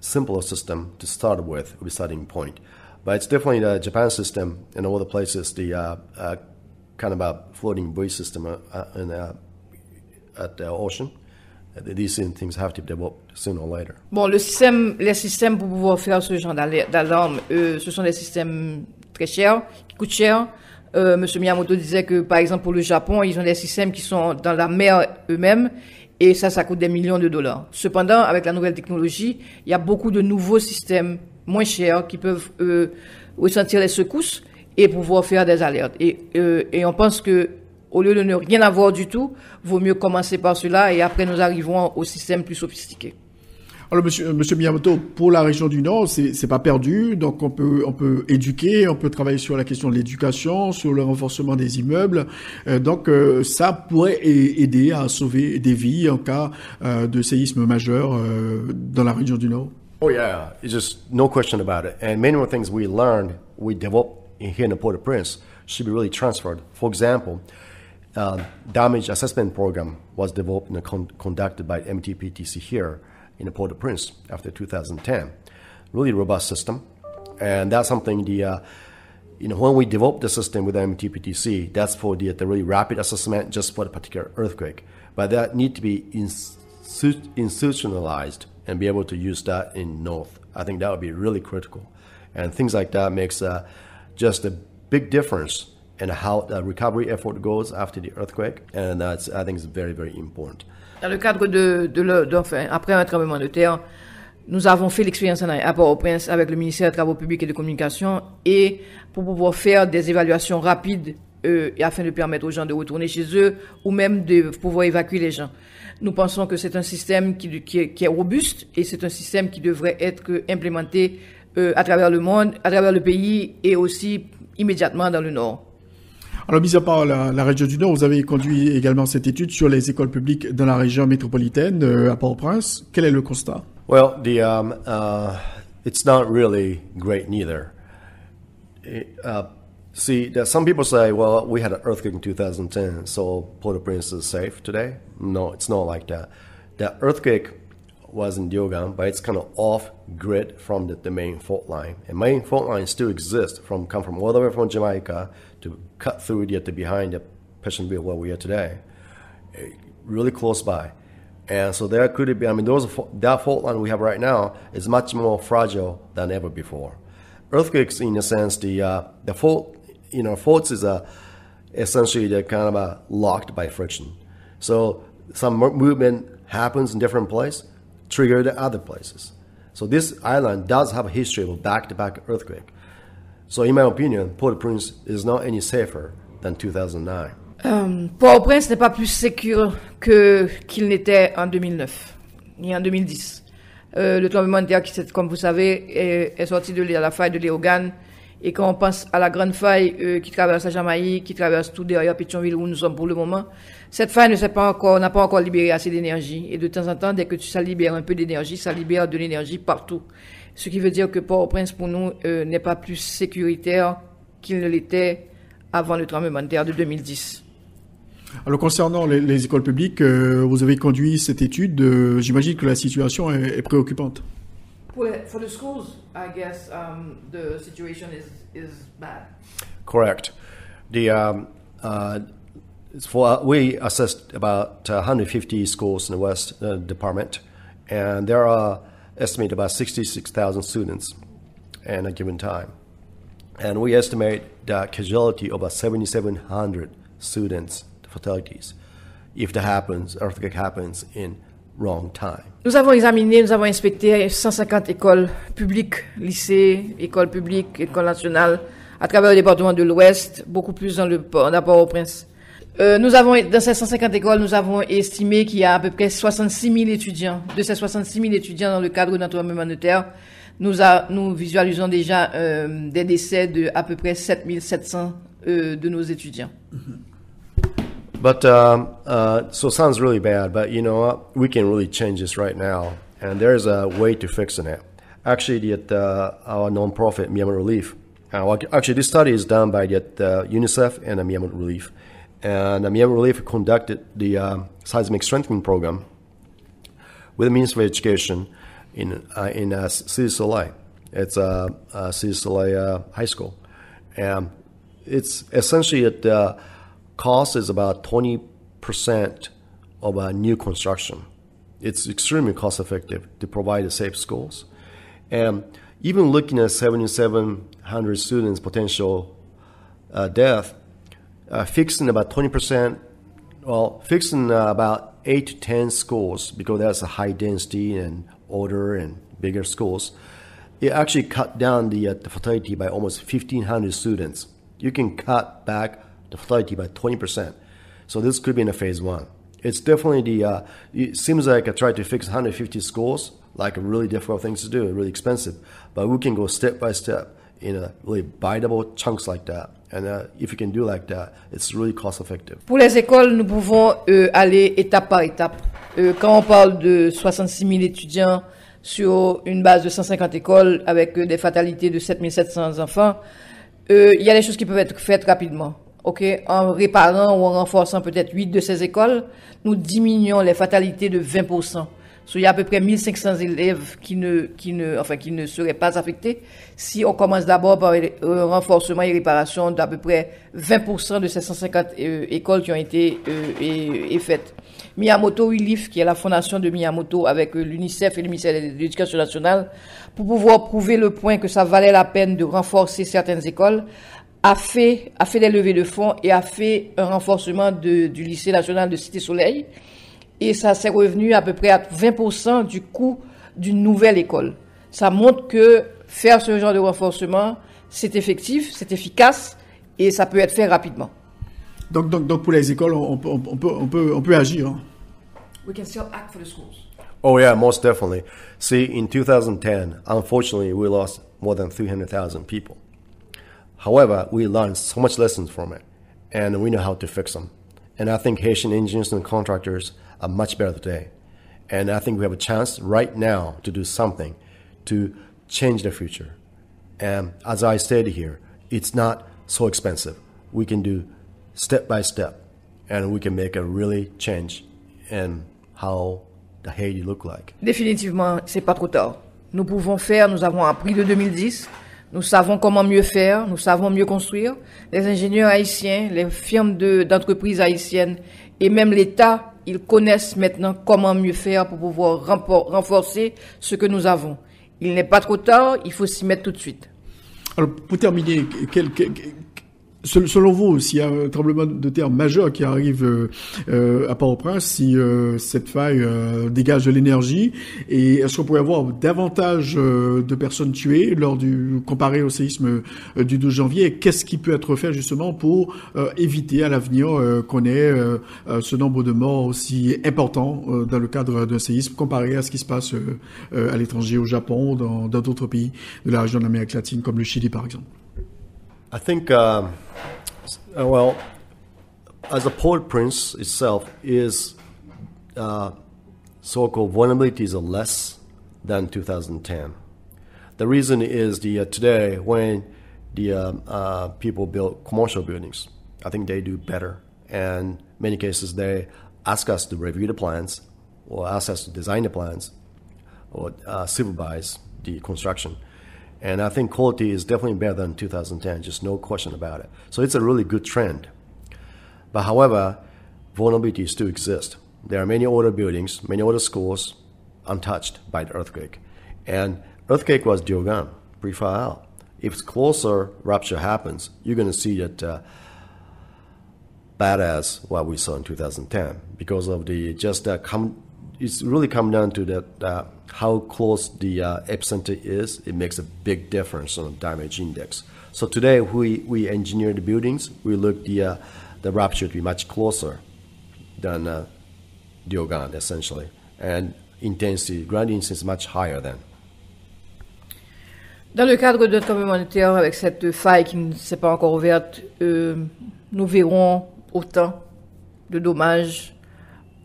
simpler system to start with would be starting point. But it's definitely the Japan system and all the places the uh, uh, kind of a floating buoy system in, at the ocean. These things have to develop sooner or later. Bon, le système, les systèmes pour pouvoir faire ce genre d'alarme, euh, ce sont des systèmes très chers, qui coûtent cher. Euh, Monsieur Miyamoto disait que, par exemple, pour le Japon, ils ont des systèmes qui sont dans la mer eux-mêmes, et ça, ça coûte des millions de dollars. Cependant, avec la nouvelle technologie, il y a beaucoup de nouveaux systèmes moins chers qui peuvent euh, ressentir les secousses et pouvoir faire des alertes. Et, euh, et on pense que au lieu de ne rien avoir du tout, vaut mieux commencer par cela et après nous arrivons au système plus sophistiqué. Alors, monsieur, monsieur Miyamoto, pour la région du Nord, c'est c'est pas perdu. Donc, on peut, on peut éduquer, on peut travailler sur la question de l'éducation, sur le renforcement des immeubles. Euh, donc, euh, ça pourrait a- aider à sauver des vies en cas euh, de séisme majeur euh, dans la région du Nord. Oh yeah, it's just no question about it. And many more things we learned, we developed in here in the Port-au-Prince should be really transferred. For example, uh, damage assessment program was developed and con- conducted by MTPTC here in the Port-au-Prince after 2010. Really robust system, and that's something the uh, you know when we developed the system with MTPTC, that's for the, the really rapid assessment just for the particular earthquake. But that need to be institu- institutionalized and be able to use that in North. I think that would be really critical, and things like that makes uh, just a big difference in how the recovery effort goes after the earthquake, and that's I think is very very important. Dans le cadre de, de après un tremblement de terre, nous avons fait l'expérience à Port-au-Prince avec le ministère des Travaux publics et de Communication et pour pouvoir faire des évaluations rapides euh, afin de permettre aux gens de retourner chez eux ou même de pouvoir évacuer les gens. Nous pensons que c'est un système qui, est, robuste et c'est un système qui devrait être implémenté euh, à travers le monde, à travers le pays et aussi immédiatement dans le Nord. Alors, mis à part la, la, région du Nord, vous avez conduit également cette étude sur les écoles publiques dans la région métropolitaine euh, à Port-au-Prince. Quel est le constat? Well, the, um, uh, it's not really great neither. It, uh, see, some people say, well, we had an earthquake in 2010, so Port-au-Prince is safe today. No, it's not like that. The earthquake was in Diogan, but it's kind of off grid from the, the main fault line. And main fault line still exists from come from all the way from Jamaica to cut through the, the behind the Passionville where we are today, eh, really close by. And so there could be, I mean, those, that fault line we have right now is much more fragile than ever before. Earthquakes, in a sense, the, uh, the fault, you know, faults is a, essentially they're kind of a locked by friction. So some movement happens in different places, trigger the other places. So this island does have a history of back-to-back earthquake. So in my opinion, Port-au-Prince is not any safer than 2009. Um, Port-au-Prince n'est pas plus sécure que qu'il n'était en 2009 ni en 2010. Euh, le tremblement de terre, qui, comme vous savez, est, est sorti de la faille de Léogane. Et quand on pense à la grande faille euh, qui traverse la Jamaïque, qui traverse tout derrière Pétionville où nous sommes pour le moment, cette faille ne s'est pas encore, n'a pas encore libéré assez d'énergie. Et de temps en temps, dès que ça libère un peu d'énergie, ça libère de l'énergie partout. Ce qui veut dire que Port-au-Prince, pour nous, euh, n'est pas plus sécuritaire qu'il ne l'était avant le tremblement de terre de 2010. Alors concernant les, les écoles publiques, euh, vous avez conduit cette étude. J'imagine que la situation est préoccupante. For the schools, I guess um, the situation is, is bad. Correct. The um, uh, for we assessed about 150 schools in the West uh, Department, and there are estimated about 66,000 students in a given time, and we estimate the casualty of about 7,700 students fatalities if that happens, earthquake happens in wrong time. Nous avons examiné, nous avons inspecté 150 écoles publiques, lycées, écoles publiques, écoles nationales, à travers le département de l'Ouest, beaucoup plus dans le port au prince Euh, nous avons, dans ces 150 écoles, nous avons estimé qu'il y a à peu près 66 000 étudiants. De ces 66 000 étudiants dans le cadre d'un tremblement de terre, nous, a, nous visualisons déjà euh, des décès de à peu près 7 700 euh, de nos étudiants. Mm -hmm. But um, uh, so sounds really bad, but you know what? We can really change this right now, and there's a way to fixing it. Actually, at uh, our nonprofit Myanmar Relief, uh, actually this study is done by the, uh, UNICEF and Myanmar Relief, and Myanmar Relief conducted the um, seismic strengthening program with the Ministry of Education in uh, in uh, City Soleil. It's a uh, uh, City Soleil uh, High School, and it's essentially at cost is about 20% of a new construction. It's extremely cost effective to provide safe schools. And even looking at 7,700 students' potential uh, death, uh, fixing about 20%, well, fixing uh, about 8 to 10 schools, because that's a high density and older and bigger schools, it actually cut down the, uh, the fatality by almost 1,500 students. You can cut back the fatality by 20%. So this could be in a phase one. It's definitely the, uh, it seems like I tried to fix 150 schools, like a really difficult thing to do, really expensive. But we can go step by step in a really biteable chunks like that. And uh, if you can do like that, it's really cost effective. Pour les écoles, nous pouvons euh, aller étape par étape. Euh, quand on parle de 66 000 étudiants sur une base de 150 écoles avec euh, des fatalités de 7 700 enfants, euh, il y a des choses qui peuvent être faites rapidement ok, en réparant ou en renforçant peut-être 8 de ces écoles, nous diminuons les fatalités de 20%. il y a à peu près 1500 élèves qui ne, qui ne, enfin, qui ne seraient pas affectés si on commence d'abord par un renforcement et réparation d'à peu près 20% de ces 150 euh, écoles qui ont été euh, faites. Miyamoto Relief, qui est la fondation de Miyamoto avec euh, l'UNICEF et le ministère de l'Éducation nationale, pour pouvoir prouver le point que ça valait la peine de renforcer certaines écoles, a fait, a fait des levées de fonds et a fait un renforcement de, du lycée national de Cité Soleil. Et ça s'est revenu à peu près à 20% du coût d'une nouvelle école. Ça montre que faire ce genre de renforcement, c'est effectif, c'est efficace et ça peut être fait rapidement. Donc, donc, donc pour les écoles, on, on peut, on, peut, on, peut, on peut agir. Hein? We can still act for the schools. Oh yeah, most definitely. See, in 2010, unfortunately, we lost more than 300,000 people. However, we learned so much lessons from it, and we know how to fix them. And I think Haitian engineers and contractors are much better today. And I think we have a chance right now to do something to change the future. And as I said here, it's not so expensive. We can do step by step, and we can make a really change in how the Haiti look like. Définitivement, c'est pas trop tard. Nous pouvons faire, nous avons appris de 2010, nous savons comment mieux faire, nous savons mieux construire. Les ingénieurs haïtiens, les firmes de- d'entreprises haïtiennes et même l'État, ils connaissent maintenant comment mieux faire pour pouvoir renforcer ce que nous avons. Il n'est pas trop tard, il faut s'y mettre tout de suite. Alors, pour terminer, quel, selon vous, s'il y a un tremblement de terre majeur qui arrive euh, euh, à Port-au-Prince, si euh, cette faille dégage de l'énergie, et est-ce qu'on pourrait avoir davantage de personnes tuées lors du comparé au séisme du 12 janvier? Qu'est-ce qui peut être fait justement pour éviter à l'avenir qu'on ait ce nombre de morts aussi important dans le cadre d'un séisme comparé à ce qui se passe à l'étranger, au Japon, dans d'autres pays de la région de l'Amérique latine, comme le Chili par exemple? I think, um, uh, well, as a Port Prince itself is uh, so-called vulnerabilities are less than 2010. The reason is the uh, today when the um, uh, people build commercial buildings, I think they do better. And many cases they ask us to review the plans or ask us to design the plans or uh, supervise the construction. And I think quality is definitely better than 2010, just no question about it. So it's a really good trend. But however, vulnerabilities still exist. There are many older buildings, many older schools untouched by the earthquake. And earthquake was Diogan, far out. If closer rupture happens, you're going to see that uh, bad as what we saw in 2010 because of the just that come it's really come down to that uh, how close the uh, epicenter is it makes a big difference on the damage index so today we we engineer the buildings we look the uh, the rupture to be much closer than uh, Diogan essentially and intensity ground intensity is much higher than. Dans le cadre de terre avec cette faille qui ne s'est pas encore ouverte, euh, nous verrons autant de dommages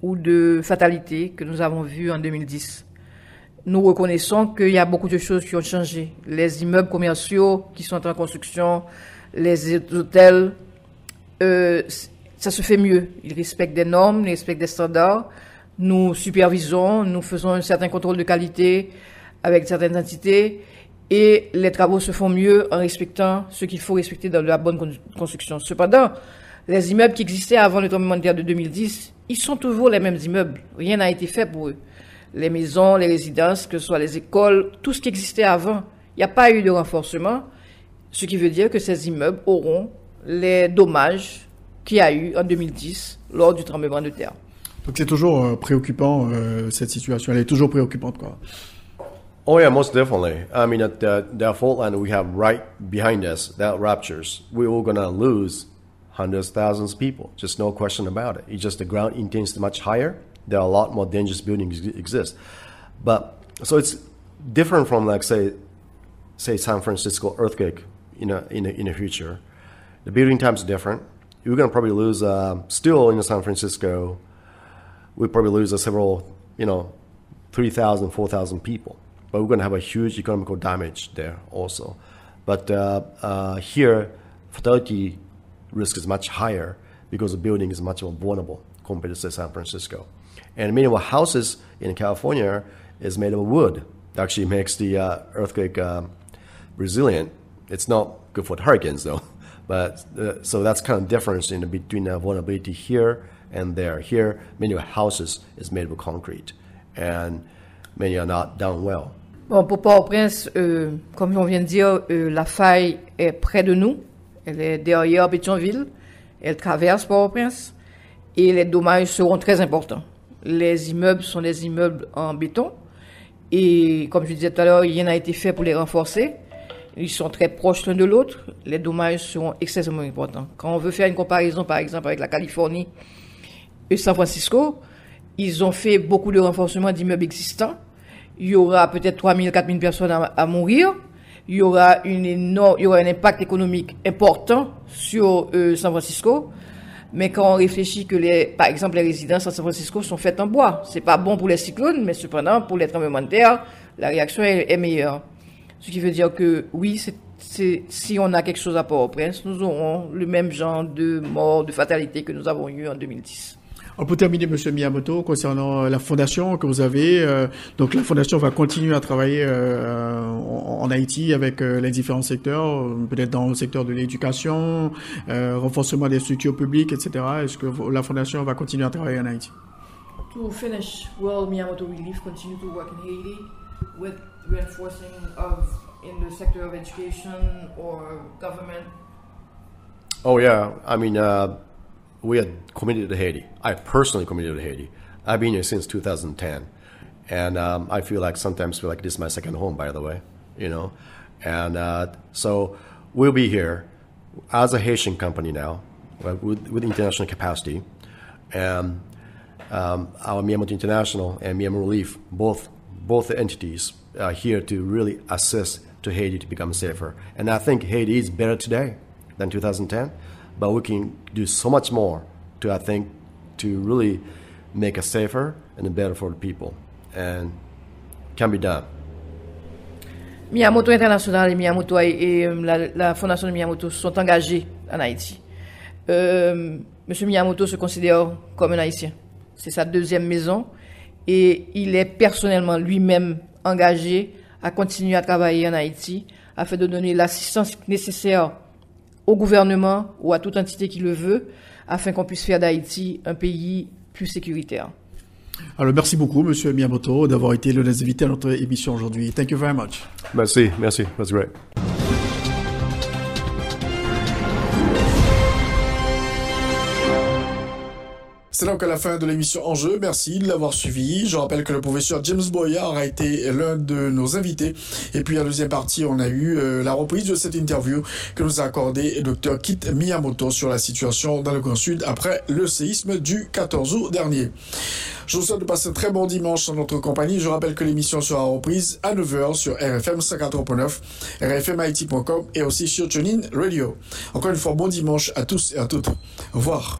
ou de fatalités que nous avons vues en 2010. Nous reconnaissons qu'il y a beaucoup de choses qui ont changé. Les immeubles commerciaux qui sont en construction, les hôtels, euh, ça se fait mieux. Ils respectent des normes, ils respectent des standards. Nous supervisons, nous faisons un certain contrôle de qualité avec certaines entités et les travaux se font mieux en respectant ce qu'il faut respecter dans la bonne con- construction. Cependant, les immeubles qui existaient avant le tremblement de terre de 2010, ils sont toujours les mêmes immeubles. Rien n'a été fait pour eux. Les maisons, les résidences, que ce soit les écoles, tout ce qui existait avant, il n'y a pas eu de renforcement, ce qui veut dire que ces immeubles auront les dommages qu'il y a eu en 2010 lors du tremblement de terre. Donc c'est toujours euh, préoccupant euh, cette situation. Elle est toujours préoccupante quoi. Oh yeah, most definitely. I mean, at the, the fault line we have right behind us, that ruptures, we're all gonna lose hundreds, thousands of people. Just no question about it. It's just the ground intensity much higher. There are a lot more dangerous buildings exist. But so it's different from like say, say San Francisco earthquake in a, in a, in the future. The building times are different. You're gonna probably lose uh, still in San Francisco. We probably lose a several, you know, 3,000, 4,000 people. But we're going to have a huge economical damage there also. But uh, uh, here, fatality risk is much higher because the building is much more vulnerable compared to say, San Francisco. And many of our houses in California is made of wood. That actually makes the uh, earthquake um, resilient. It's not good for hurricanes though. But uh, so that's kind of difference in between the vulnerability here and there. Here, many of houses is made of concrete, and many are not done well. Bon, pour Port-au-Prince, euh, comme on vient de dire, euh, la faille est près de nous. Elle est derrière Pétionville. Elle traverse Port-au-Prince. Et les dommages seront très importants. Les immeubles sont des immeubles en béton. Et comme je disais tout à l'heure, il y en a été fait pour les renforcer. Ils sont très proches l'un de l'autre. Les dommages seront extrêmement importants. Quand on veut faire une comparaison, par exemple, avec la Californie et San Francisco, ils ont fait beaucoup de renforcement d'immeubles existants. Il y aura peut-être 3 000, 4 000 personnes à, mourir. Il y aura une énorme, il y aura un impact économique important sur euh, San Francisco. Mais quand on réfléchit que les, par exemple, les résidences à San Francisco sont faites en bois, c'est pas bon pour les cyclones, mais cependant, pour les tremblements de terre, la réaction est, meilleure. Ce qui veut dire que oui, c'est, si on a quelque chose à Port-au-Prince, nous aurons le même genre de mort, de fatalité que nous avons eu en 2010. On peut terminer, Monsieur Miyamoto, concernant euh, la fondation que vous avez. Euh, donc, la fondation va continuer à travailler euh, en, Haïti avec les différents secteurs, peut-être dans le secteur de l'éducation, renforcement des structures publiques, etc. Est-ce que la fondation va continuer à travailler en Haïti? To finish, will Miyamoto Relief continue to work in Haiti with reinforcing of in the sector of education or government? Oh yeah, I mean. Uh... we are committed to Haiti. I personally committed to Haiti. I've been here since 2010, and um, I feel like sometimes feel like this is my second home. By the way, you know, and uh, so we'll be here as a Haitian company now with, with international capacity, and um, our Miyamoto International and Miyamoto Relief, both both entities, are here to really assist to Haiti to become safer. And I think Haiti is better today than 2010 but we can do so much more to, I think, to really make us safer and better for the people. And can be done. Miyamoto International et Miyamoto et la, la, fondation de Miyamoto sont engagés en Haïti. Euh, Monsieur Miyamoto se considère comme un Haïtien. C'est sa deuxième maison et il est personnellement lui-même engagé à continuer à travailler en Haïti afin de donner l'assistance nécessaire au gouvernement ou à toute entité qui le veut, afin qu'on puisse faire d'Haïti un pays plus sécuritaire. Alors, merci beaucoup, Monsieur Miyamoto, d'avoir été le invité à notre émission aujourd'hui. Thank you very much. Merci, merci. That's great. C'est donc à la fin de l'émission En jeu. Merci de l'avoir suivi. Je rappelle que le professeur James Boyard a été l'un de nos invités. Et puis, la deuxième partie, on a eu euh, la reprise de cette interview que nous a accordé Dr Kit Miyamoto sur la situation dans le Grand Sud après le séisme du 14 août dernier. Je vous souhaite de passer un très bon dimanche en notre compagnie. Je rappelle que l'émission sera reprise à 9h sur RFM 54.9, rfmit.com et aussi sur TuneIn Radio. Encore une fois, bon dimanche à tous et à toutes. Au revoir.